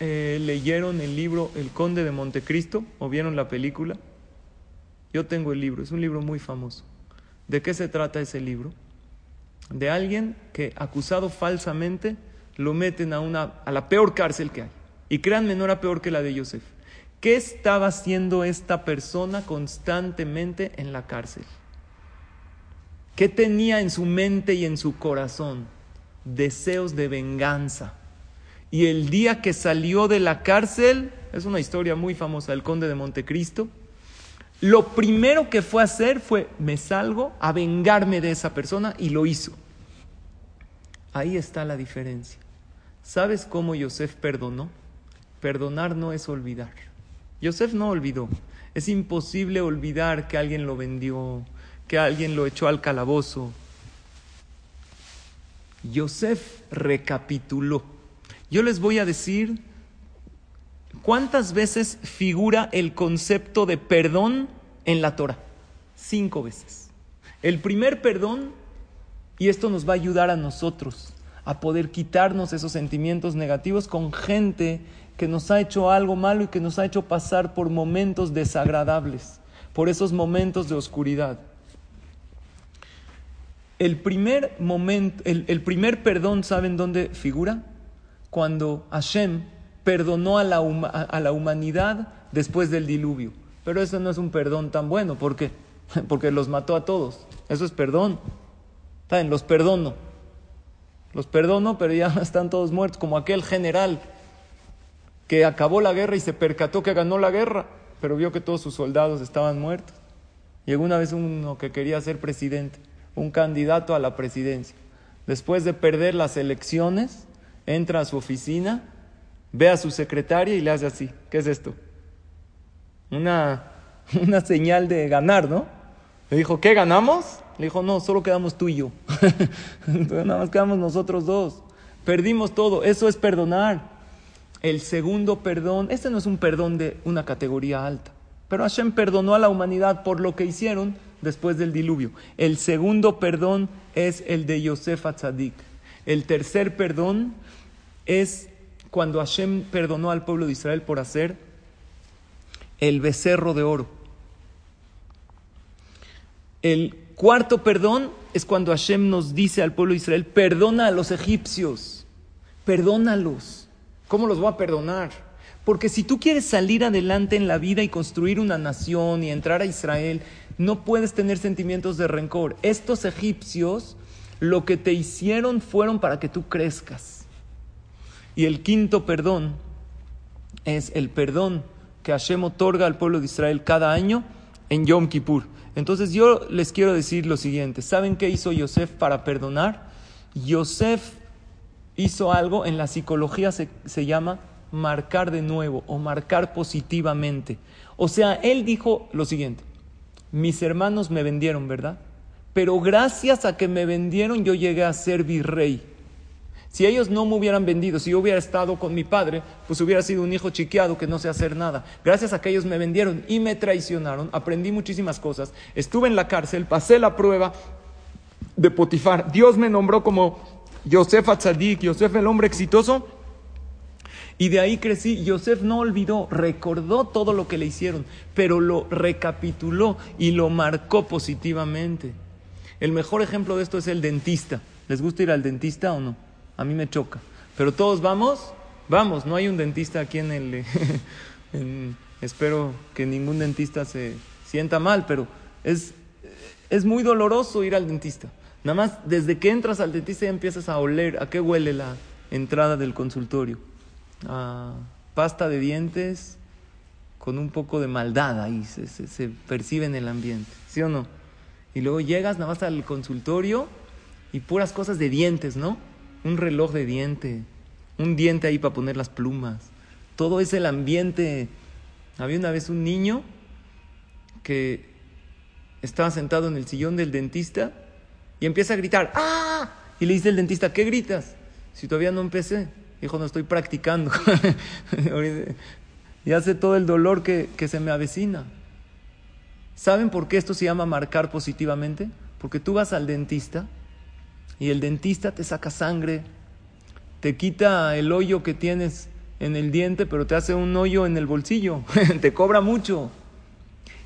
eh, leyeron el libro El Conde de Montecristo o vieron la película? Yo tengo el libro, es un libro muy famoso. ¿De qué se trata ese libro? De alguien que acusado falsamente lo meten a, una, a la peor cárcel que hay. Y créanme, no era peor que la de Yosef. ¿Qué estaba haciendo esta persona constantemente en la cárcel? ¿Qué tenía en su mente y en su corazón? Deseos de venganza. Y el día que salió de la cárcel, es una historia muy famosa del conde de Montecristo, lo primero que fue a hacer fue, me salgo a vengarme de esa persona y lo hizo. Ahí está la diferencia. ¿Sabes cómo Yosef perdonó? Perdonar no es olvidar. Yosef no olvidó. Es imposible olvidar que alguien lo vendió, que alguien lo echó al calabozo. Yosef recapituló. Yo les voy a decir cuántas veces figura el concepto de perdón en la Torah. Cinco veces. El primer perdón, y esto nos va a ayudar a nosotros a poder quitarnos esos sentimientos negativos con gente que nos ha hecho algo malo y que nos ha hecho pasar por momentos desagradables, por esos momentos de oscuridad. El primer momento, el, primer perdón, ¿saben dónde figura? Cuando Hashem perdonó a la, a la humanidad después del diluvio. Pero eso no es un perdón tan bueno, ¿por qué? Porque los mató a todos. Eso es perdón. ¿Saben? Los perdono. Los perdono, pero ya están todos muertos, como aquel general que acabó la guerra y se percató que ganó la guerra, pero vio que todos sus soldados estaban muertos. Llegó una vez uno que quería ser presidente, un candidato a la presidencia. Después de perder las elecciones, entra a su oficina, ve a su secretaria y le hace así. ¿Qué es esto? Una, una señal de ganar, ¿no? Le dijo, ¿qué ganamos? Le dijo, no, solo quedamos tú y yo. Entonces nada más quedamos nosotros dos. Perdimos todo. Eso es perdonar. El segundo perdón, este no es un perdón de una categoría alta, pero Hashem perdonó a la humanidad por lo que hicieron después del diluvio. El segundo perdón es el de Yosef Atzadik. El tercer perdón es cuando Hashem perdonó al pueblo de Israel por hacer el becerro de oro. El Cuarto perdón es cuando Hashem nos dice al pueblo de Israel, perdona a los egipcios, perdónalos. ¿Cómo los voy a perdonar? Porque si tú quieres salir adelante en la vida y construir una nación y entrar a Israel, no puedes tener sentimientos de rencor. Estos egipcios lo que te hicieron fueron para que tú crezcas. Y el quinto perdón es el perdón que Hashem otorga al pueblo de Israel cada año en Yom Kippur. Entonces yo les quiero decir lo siguiente, ¿saben qué hizo Yosef para perdonar? Yosef hizo algo, en la psicología se, se llama marcar de nuevo o marcar positivamente. O sea, él dijo lo siguiente, mis hermanos me vendieron, ¿verdad? Pero gracias a que me vendieron yo llegué a ser virrey. Si ellos no me hubieran vendido, si yo hubiera estado con mi padre, pues hubiera sido un hijo chiqueado que no sé hacer nada. Gracias a que ellos me vendieron y me traicionaron, aprendí muchísimas cosas. Estuve en la cárcel, pasé la prueba de Potifar. Dios me nombró como Yosef Atzadik, Yosef el hombre exitoso. Y de ahí crecí. Yosef no olvidó, recordó todo lo que le hicieron, pero lo recapituló y lo marcó positivamente. El mejor ejemplo de esto es el dentista. ¿Les gusta ir al dentista o no? A mí me choca. Pero todos vamos, vamos, no hay un dentista aquí en el... espero que ningún dentista se sienta mal, pero es, es muy doloroso ir al dentista. Nada más, desde que entras al dentista ya empiezas a oler. ¿A qué huele la entrada del consultorio? Pasta de dientes con un poco de maldad ahí, se, se, se, percibe en el ambiente, ¿sí o no? Y luego llegas nada más al consultorio y puras cosas de dientes, ¿no? Un reloj de diente, un diente ahí para poner las plumas. Todo es el ambiente. Había una vez un niño que estaba sentado en el sillón del dentista y empieza a gritar, ¡ah! Y le dice el dentista, ¿qué gritas? Si todavía no empecé. Dijo, no estoy practicando. y hace todo el dolor que, que se me avecina. ¿Saben por qué esto se llama marcar positivamente? Porque tú vas al dentista y el dentista te saca sangre, te quita el hoyo que tienes en el diente, pero te hace un hoyo en el bolsillo, te cobra mucho.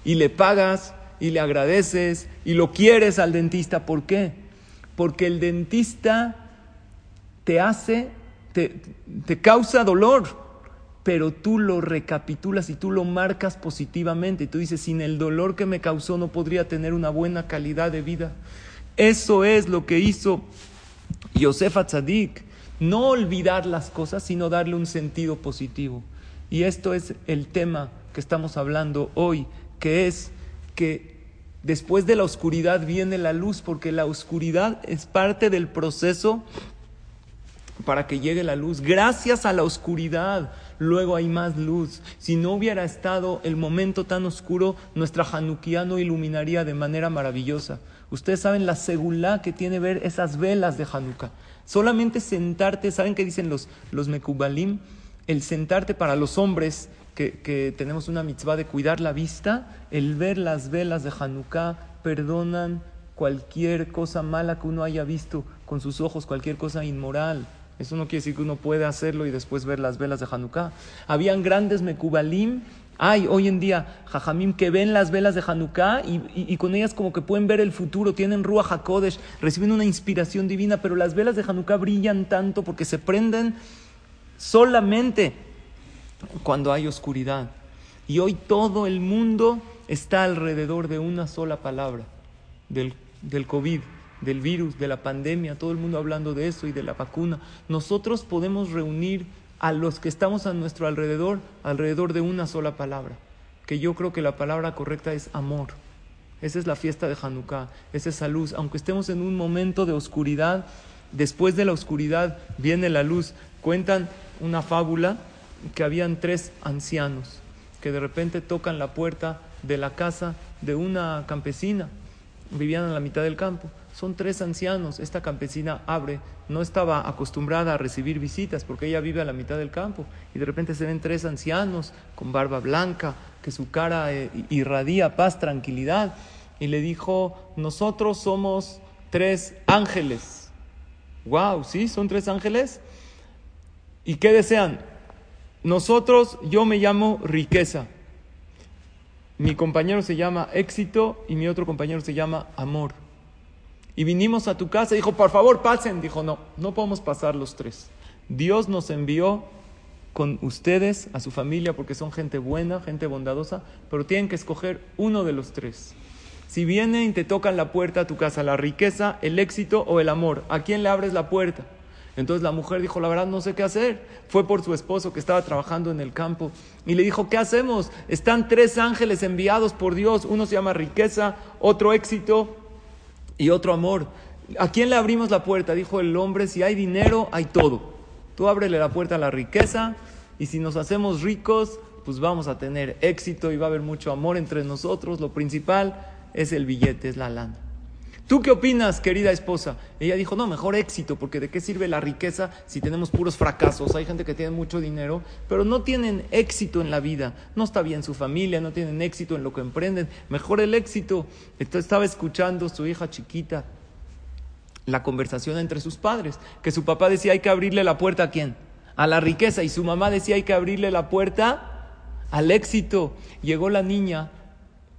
Y le pagas y le agradeces y lo quieres al dentista. ¿Por qué? Porque el dentista te hace, te, te causa dolor, pero tú lo recapitulas y tú lo marcas positivamente. Y tú dices, sin el dolor que me causó no podría tener una buena calidad de vida. Eso es lo que hizo Yosef Atzadik. No olvidar las cosas, sino darle un sentido positivo. Y esto es el tema que estamos hablando hoy, que es que después de la oscuridad viene la luz, porque la oscuridad es parte del proceso para que llegue la luz. Gracias a la oscuridad, luego hay más luz. Si no hubiera estado el momento tan oscuro, nuestra Hanukkah no iluminaría de manera maravillosa. Ustedes saben la segulá que tiene ver esas velas de Hanukkah. Solamente sentarte, ¿saben qué dicen los, los mekubalim? El sentarte para los hombres que, que, tenemos una mitzvah de cuidar la vista, el ver las velas de Hanukkah perdonan cualquier cosa mala que uno haya visto con sus ojos, cualquier cosa inmoral. Eso no quiere decir que uno puede hacerlo y después ver las velas de Hanukkah. Habían grandes mekubalim hay hoy en día jajamim que ven las velas de Hanukkah y, con ellas como que pueden ver el futuro, tienen Ruach HaKodesh, reciben una inspiración divina, pero las velas de Hanukkah brillan tanto porque se prenden solamente cuando hay oscuridad. Y hoy todo el mundo está alrededor de una sola palabra, del, del COVID, del virus, de la pandemia, todo el mundo hablando de eso y de la vacuna. Nosotros podemos reunir a los que estamos a nuestro alrededor, alrededor de una sola palabra, que yo creo que la palabra correcta es amor. Esa es la fiesta de Hanukkah, esa es la luz. Aunque estemos en un momento de oscuridad, después de la oscuridad viene la luz. Cuentan una fábula que habían tres ancianos que de repente tocan la puerta de la casa de una campesina. Vivían en la mitad del campo. Son tres ancianos. Esta campesina abre, no estaba acostumbrada a recibir visitas porque ella vive a la mitad del campo. Y de repente se ven tres ancianos con barba blanca, que su cara eh, irradia paz, tranquilidad. Y le dijo, nosotros somos tres ángeles. Wow, ¿sí? ¿Son tres ángeles? ¿Y qué desean? Nosotros, yo me llamo riqueza. Mi compañero se llama éxito y mi otro compañero se llama amor. Y vinimos a tu casa, dijo, por favor, pasen. Dijo, no, no podemos pasar los tres. Dios nos envió con ustedes, a su familia, porque son gente buena, gente bondadosa, pero tienen que escoger uno de los tres. Si vienen y te tocan la puerta a tu casa, la riqueza, el éxito o el amor, ¿a quién le abres la puerta? Entonces la mujer dijo, la verdad no sé qué hacer. Fue por su esposo que estaba trabajando en el campo y le dijo, ¿qué hacemos? Están tres ángeles enviados por Dios, uno se llama riqueza, otro éxito y otro amor. ¿A quién le abrimos la puerta? Dijo el hombre, si hay dinero, hay todo. Tú ábrele la puerta a la riqueza y si nos hacemos ricos, pues vamos a tener éxito y va a haber mucho amor entre nosotros. Lo principal es el billete, es la lana. ¿Tú qué opinas, querida esposa? Ella dijo, no, mejor éxito, porque ¿de qué sirve la riqueza si tenemos puros fracasos? Hay gente que tiene mucho dinero, pero no tienen éxito en la vida. No está bien su familia, no tienen éxito en lo que emprenden. Mejor el éxito. Entonces estaba escuchando su hija chiquita la conversación entre sus padres, que su papá decía hay que abrirle la puerta a quién? A la riqueza y su mamá decía hay que abrirle la puerta al éxito. Llegó la niña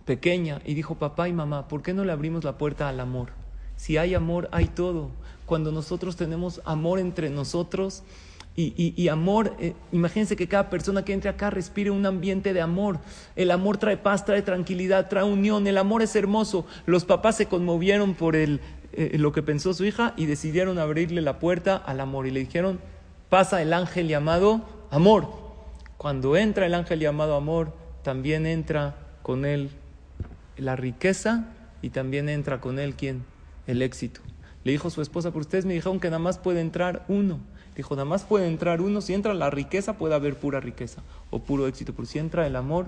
pequeña y dijo, papá y mamá, ¿por qué no le abrimos la puerta al amor? Si hay amor, hay todo. Cuando nosotros tenemos amor entre nosotros y, amor, eh, imagínense que cada persona que entre acá respire un ambiente de amor. El amor trae paz, trae tranquilidad, trae unión. El amor es hermoso. Los papás se conmovieron por el, eh, lo que pensó su hija y decidieron abrirle la puerta al amor y le dijeron, pasa el ángel llamado amor. Cuando entra el ángel llamado amor, también entra con él la riqueza y también entra con él quién? El éxito. Le dijo su esposa, pero ustedes me dijeron que nada más puede entrar uno. Dijo, nada más puede entrar uno. Si entra la riqueza, puede haber pura riqueza o puro éxito. Pero si entra el amor,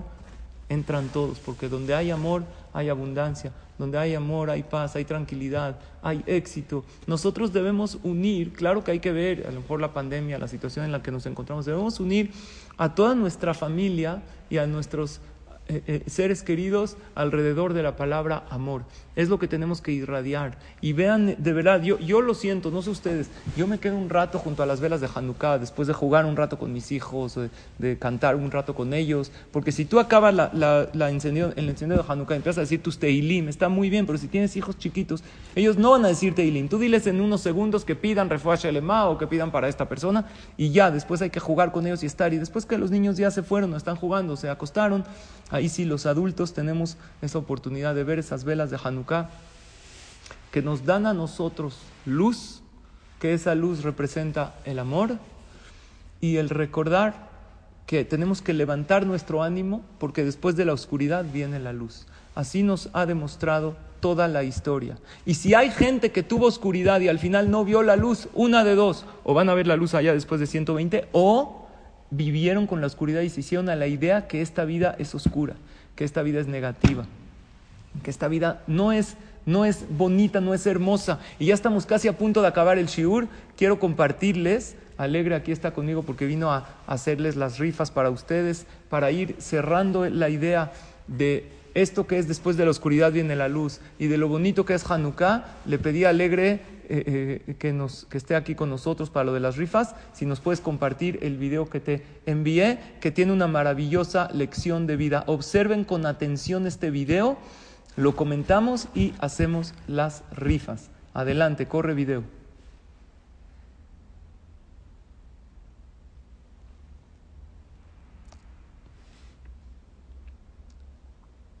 entran todos. Porque donde hay amor, hay abundancia. Donde hay amor, hay paz, hay tranquilidad, hay éxito. Nosotros debemos unir, claro que hay que ver, a lo mejor la pandemia, la situación en la que nos encontramos, debemos unir a toda nuestra familia y a nuestros eh, eh, seres queridos alrededor de la palabra amor. Es lo que tenemos que irradiar. Y vean, de verdad, yo, yo lo siento, no sé ustedes, yo me quedo un rato junto a las velas de Hanukkah, después de jugar un rato con mis hijos, de, cantar un rato con ellos, porque si tú acabas la, la, la encendido, el encendido de Hanukkah empiezas a decir tus teilim, está muy bien, pero si tienes hijos chiquitos, ellos no van a decir teilim. Tú diles en unos segundos que pidan refuash elema o que pidan para esta persona y ya, después hay que jugar con ellos y estar. Y después que los niños ya se fueron, están jugando, se acostaron, Ahí sí los adultos tenemos esa oportunidad de ver esas velas de Hanukkah que nos dan a nosotros luz, que esa luz representa el amor y el recordar que tenemos que levantar nuestro ánimo porque después de la oscuridad viene la luz. Así nos ha demostrado toda la historia. Y si hay gente que tuvo oscuridad y al final no vio la luz, una de dos, o van a ver la luz allá después de 120, o vivieron con la oscuridad y se hicieron a la idea que esta vida es oscura, que esta vida es negativa, que esta vida no es, no es bonita, no es hermosa. Y ya estamos casi a punto de acabar el shiur. Quiero compartirles, Alegre aquí está conmigo porque vino a hacerles las rifas para ustedes, para ir cerrando la idea de esto que es después de la oscuridad viene la luz y de lo bonito que es Hanukkah, le pedí a Alegre eh, eh, que, que esté aquí con nosotros para lo de las rifas, si nos puedes compartir el video que te envié, que tiene una maravillosa lección de vida. Observen con atención este video, lo comentamos y hacemos las rifas. Adelante, corre video.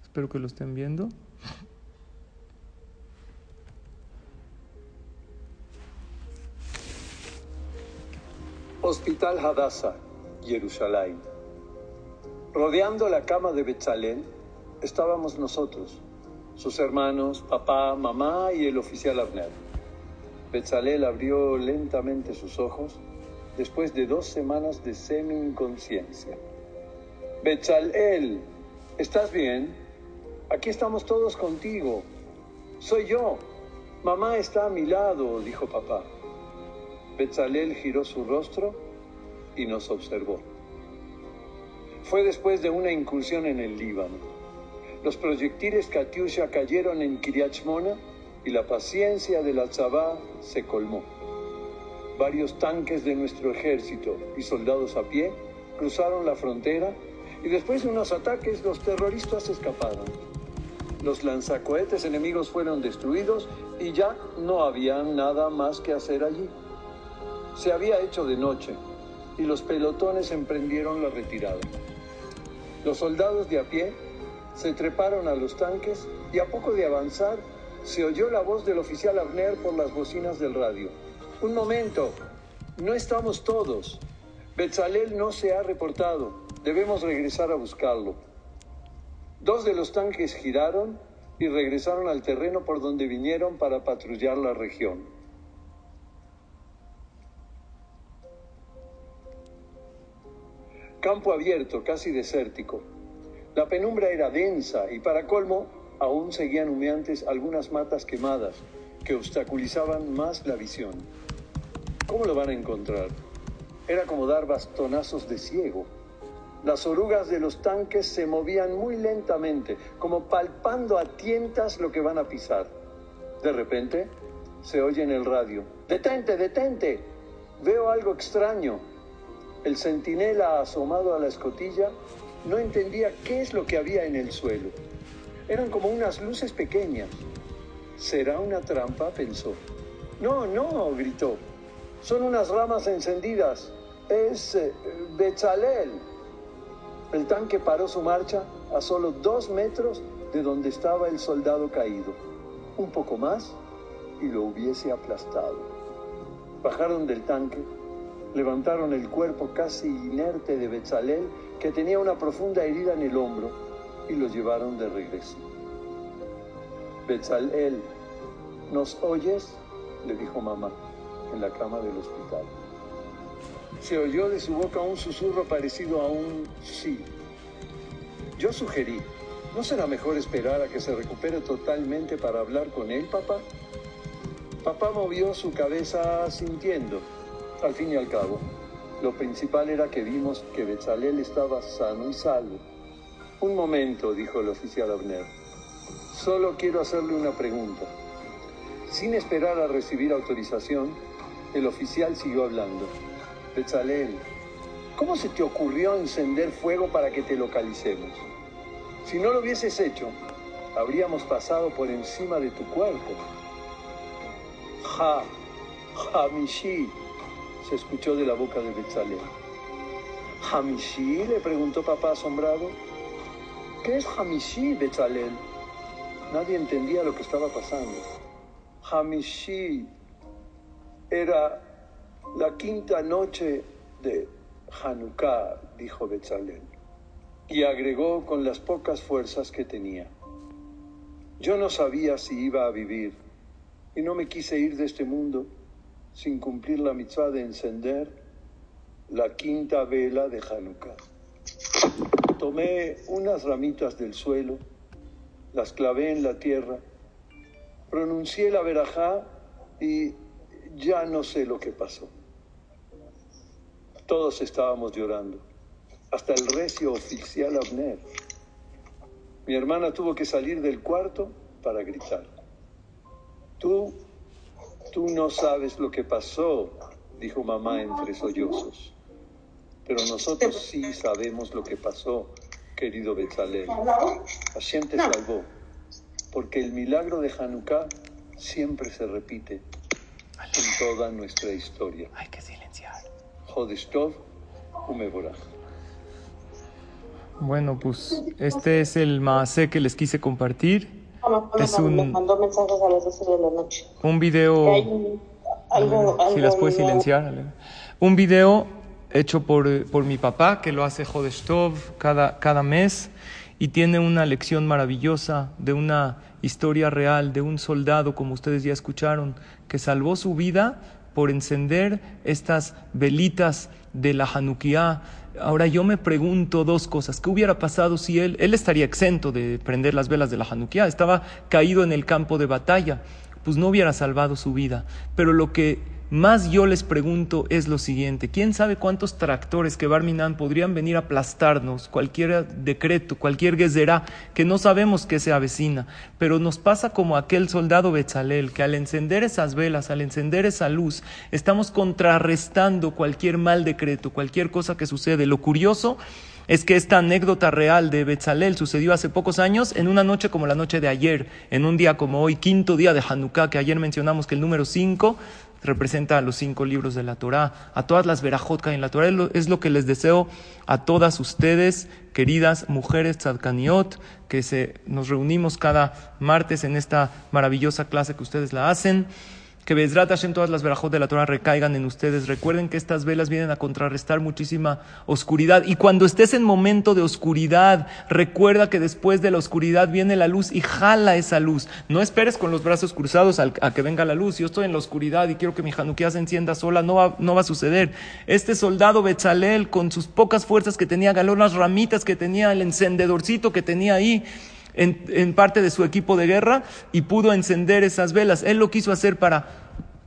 Espero que lo estén viendo. Hospital Hadassah, Jerusalén. Rodeando la cama de Betzalel estábamos nosotros, sus hermanos, papá, mamá y el oficial Abner. Betzalel abrió lentamente sus ojos después de dos semanas de semi-inconsciencia. Betzalel, ¿estás bien? Aquí estamos todos contigo. Soy yo. Mamá está a mi lado, dijo papá. Betzalel giró su rostro y nos observó. Fue después de una incursión en el Líbano. Los proyectiles Katyusha cayeron en Kiryat y la paciencia de la Tzabá se colmó. Varios tanques de nuestro ejército y soldados a pie cruzaron la frontera y después de unos ataques los terroristas escaparon. Los lanzacohetes enemigos fueron destruidos y ya no había nada más que hacer allí. Se había hecho de noche y los pelotones emprendieron la retirada. Los soldados de a pie se treparon a los tanques y a poco de avanzar se oyó la voz del oficial Abner por las bocinas del radio. Un momento, no estamos todos. Betzalel no se ha reportado. Debemos regresar a buscarlo. Dos de los tanques giraron y regresaron al terreno por donde vinieron para patrullar la región. Campo abierto, casi desértico. La penumbra era densa y para colmo Aún seguían humeantes algunas matas quemadas que obstaculizaban más la visión. ¿Cómo lo van a encontrar? Era como dar bastonazos de ciego. Las orugas de los tanques se movían muy lentamente, como palpando a tientas lo que van a pisar. De repente, se oye en el radio, ¡Detente, detente! Veo algo extraño. El centinela asomado a la escotilla no entendía qué es lo que había en el suelo. Eran como unas luces pequeñas. ¿Será una trampa? pensó. No, no, gritó. Son unas ramas encendidas. Es eh, Bezalel. El tanque paró su marcha a solo dos metros de donde estaba el soldado caído. Un poco más y lo hubiese aplastado. Bajaron del tanque, levantaron el cuerpo casi inerte de Bezalel, que tenía una profunda herida en el hombro, y lo llevaron de regreso. Bezalel, ¿nos oyes? le dijo mamá en la cama del hospital. Se oyó de su boca un susurro parecido a un sí. Yo sugerí, ¿no será mejor esperar a que se recupere totalmente para hablar con él, papá? Papá movió su cabeza sintiendo. Al fin y al cabo, lo principal era que vimos que Bezalel estaba sano y salvo. Un momento, dijo el oficial Abner. Solo quiero hacerle una pregunta. Sin esperar a recibir autorización, el oficial siguió hablando. Bezalel, ¿cómo se te ocurrió encender fuego para que te localicemos? Si no lo hubieses hecho, habríamos pasado por encima de tu cuerpo. Ja, Hamishi, se escuchó de la boca de Bezalel. ¿Hamishi? le preguntó papá asombrado. ¿Qué es Hamishi, Bezalel? Nadie entendía lo que estaba pasando. Hamishi era la quinta noche de Hanukkah, dijo Bezalel, y agregó con las pocas fuerzas que tenía. Yo no sabía si iba a vivir y no me quise ir de este mundo sin cumplir la mitzvah de encender la quinta vela de Hanukkah. Tomé unas ramitas del suelo, las clavé en la tierra, pronuncié la verajá y ya no sé lo que pasó. Todos estábamos llorando, hasta el recio oficial Abner. Mi hermana tuvo que salir del cuarto para gritar. Tú, tú no sabes lo que pasó, dijo mamá entre sollozos. Pero nosotros sí sabemos lo que pasó, querido Bezalel. Hashem te salvó, porque el milagro de Hanukkah siempre se repite en toda nuestra historia. Hay que silenciar. Jodestov Umeborah. Bueno, pues este es el maase que les quise compartir. Es Me un, mandó mensajes a las 12 de la noche. un video... hay algo, si las puedes silenciar. Un video hecho por, por mi papá, que lo hace Jodestov cada, cada mes, y tiene una lección maravillosa de una historia real de un soldado, como ustedes ya escucharon, que salvó su vida por encender estas velitas de la Hanukkah. Ahora yo me pregunto dos cosas. ¿Qué hubiera pasado si él, él estaría exento de prender las velas de la Hanukkah? Estaba caído en el campo de batalla pues no hubiera salvado su vida. Pero lo que más yo les pregunto es lo siguiente, ¿quién sabe cuántos tractores que Barminan podrían venir a aplastarnos, cualquier decreto, cualquier gezerá, que no sabemos que se avecina, pero nos pasa como aquel soldado Betzalel, que al encender esas velas, al encender esa luz, estamos contrarrestando cualquier mal decreto, cualquier cosa que sucede. Lo curioso es que esta anécdota real de Betzalel sucedió hace pocos años en una noche como la noche de ayer, en un día como hoy, quinto día de Hanukkah, que ayer mencionamos que el número cinco representa a los cinco libros de la Torá, a todas las verajot que hay en la Torá. Es lo- que les deseo a todas ustedes, queridas mujeres tzadkaniot, que se, nos reunimos cada martes en esta maravillosa clase que ustedes la hacen. Que Bezrat Hashem todas las verajot de la Torah recaigan en ustedes. Recuerden que estas velas vienen a contrarrestar muchísima oscuridad. Y cuando estés en momento de oscuridad, recuerda que después de la oscuridad viene la luz y jala esa luz. No esperes con los brazos cruzados a que venga la luz. Yo estoy en la oscuridad y quiero que mi Hanukkah se encienda sola. No va, no va a suceder. Este soldado Betzalel, con sus pocas fuerzas que tenía, galó las ramitas que tenía, el encendedorcito que tenía ahí en, parte de su equipo de guerra y pudo encender esas velas. Él lo quiso hacer para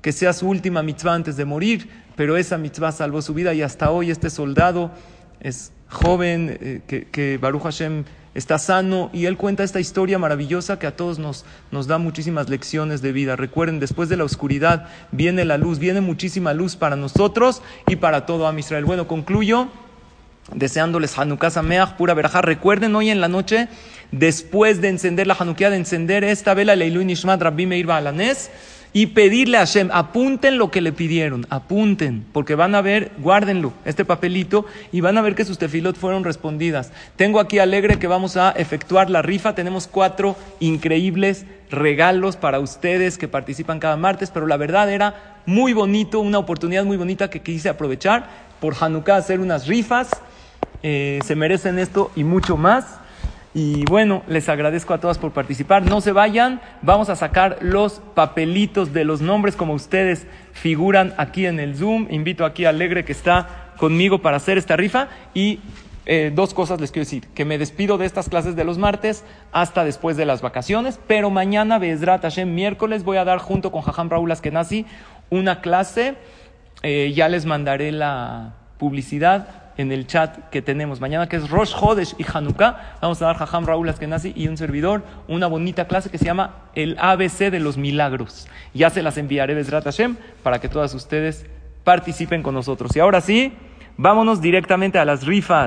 que sea su última mitzvah antes de morir, pero esa mitzvah salvó su vida y hasta hoy este soldado es joven, eh, que, que Baruch Hashem está sano y él cuenta esta historia maravillosa que a todos nos, nos da muchísimas lecciones de vida. Recuerden, después de la oscuridad viene la luz, viene muchísima luz para nosotros y para todo Am Israel. Bueno, concluyo deseándoles Hanukkah Sameach, pura verajá. Recuerden hoy en la noche, después de encender la Hanukkah, de encender esta vela, Leilu Nishmat Rabbi Meir Baalanés, y pedirle a Hashem, apunten lo que le pidieron, apunten, porque van a ver, guárdenlo, este papelito, y van a ver que sus tefilot fueron respondidas. Tengo aquí alegre que vamos a efectuar la rifa, tenemos cuatro increíbles regalos para ustedes que participan cada martes, pero la verdad era muy bonito, una oportunidad muy bonita que quise aprovechar por Hanukkah hacer unas rifas, eh, se merecen esto y mucho más. Y bueno, les agradezco a todas por participar. No se vayan, vamos a sacar los papelitos de los nombres como ustedes figuran aquí en el Zoom. Invito aquí a Alegre que está conmigo para hacer esta rifa. Y eh, dos cosas les quiero decir, que me despido de estas clases de los martes hasta después de las vacaciones, pero mañana, Bezrat Hashem, miércoles, voy a dar junto con Jajam Raúl Askenazi una clase. Eh, ya les mandaré la publicidad en el chat que tenemos mañana, que es Rosh Hodesh y Hanukkah. Vamos a dar Jajam Raúl Askenazi y un servidor una bonita clase que se llama el ABC de los milagros. Ya se las enviaré Bezrat Hashem para que todas ustedes participen con nosotros. Y ahora sí, vámonos directamente a las rifas.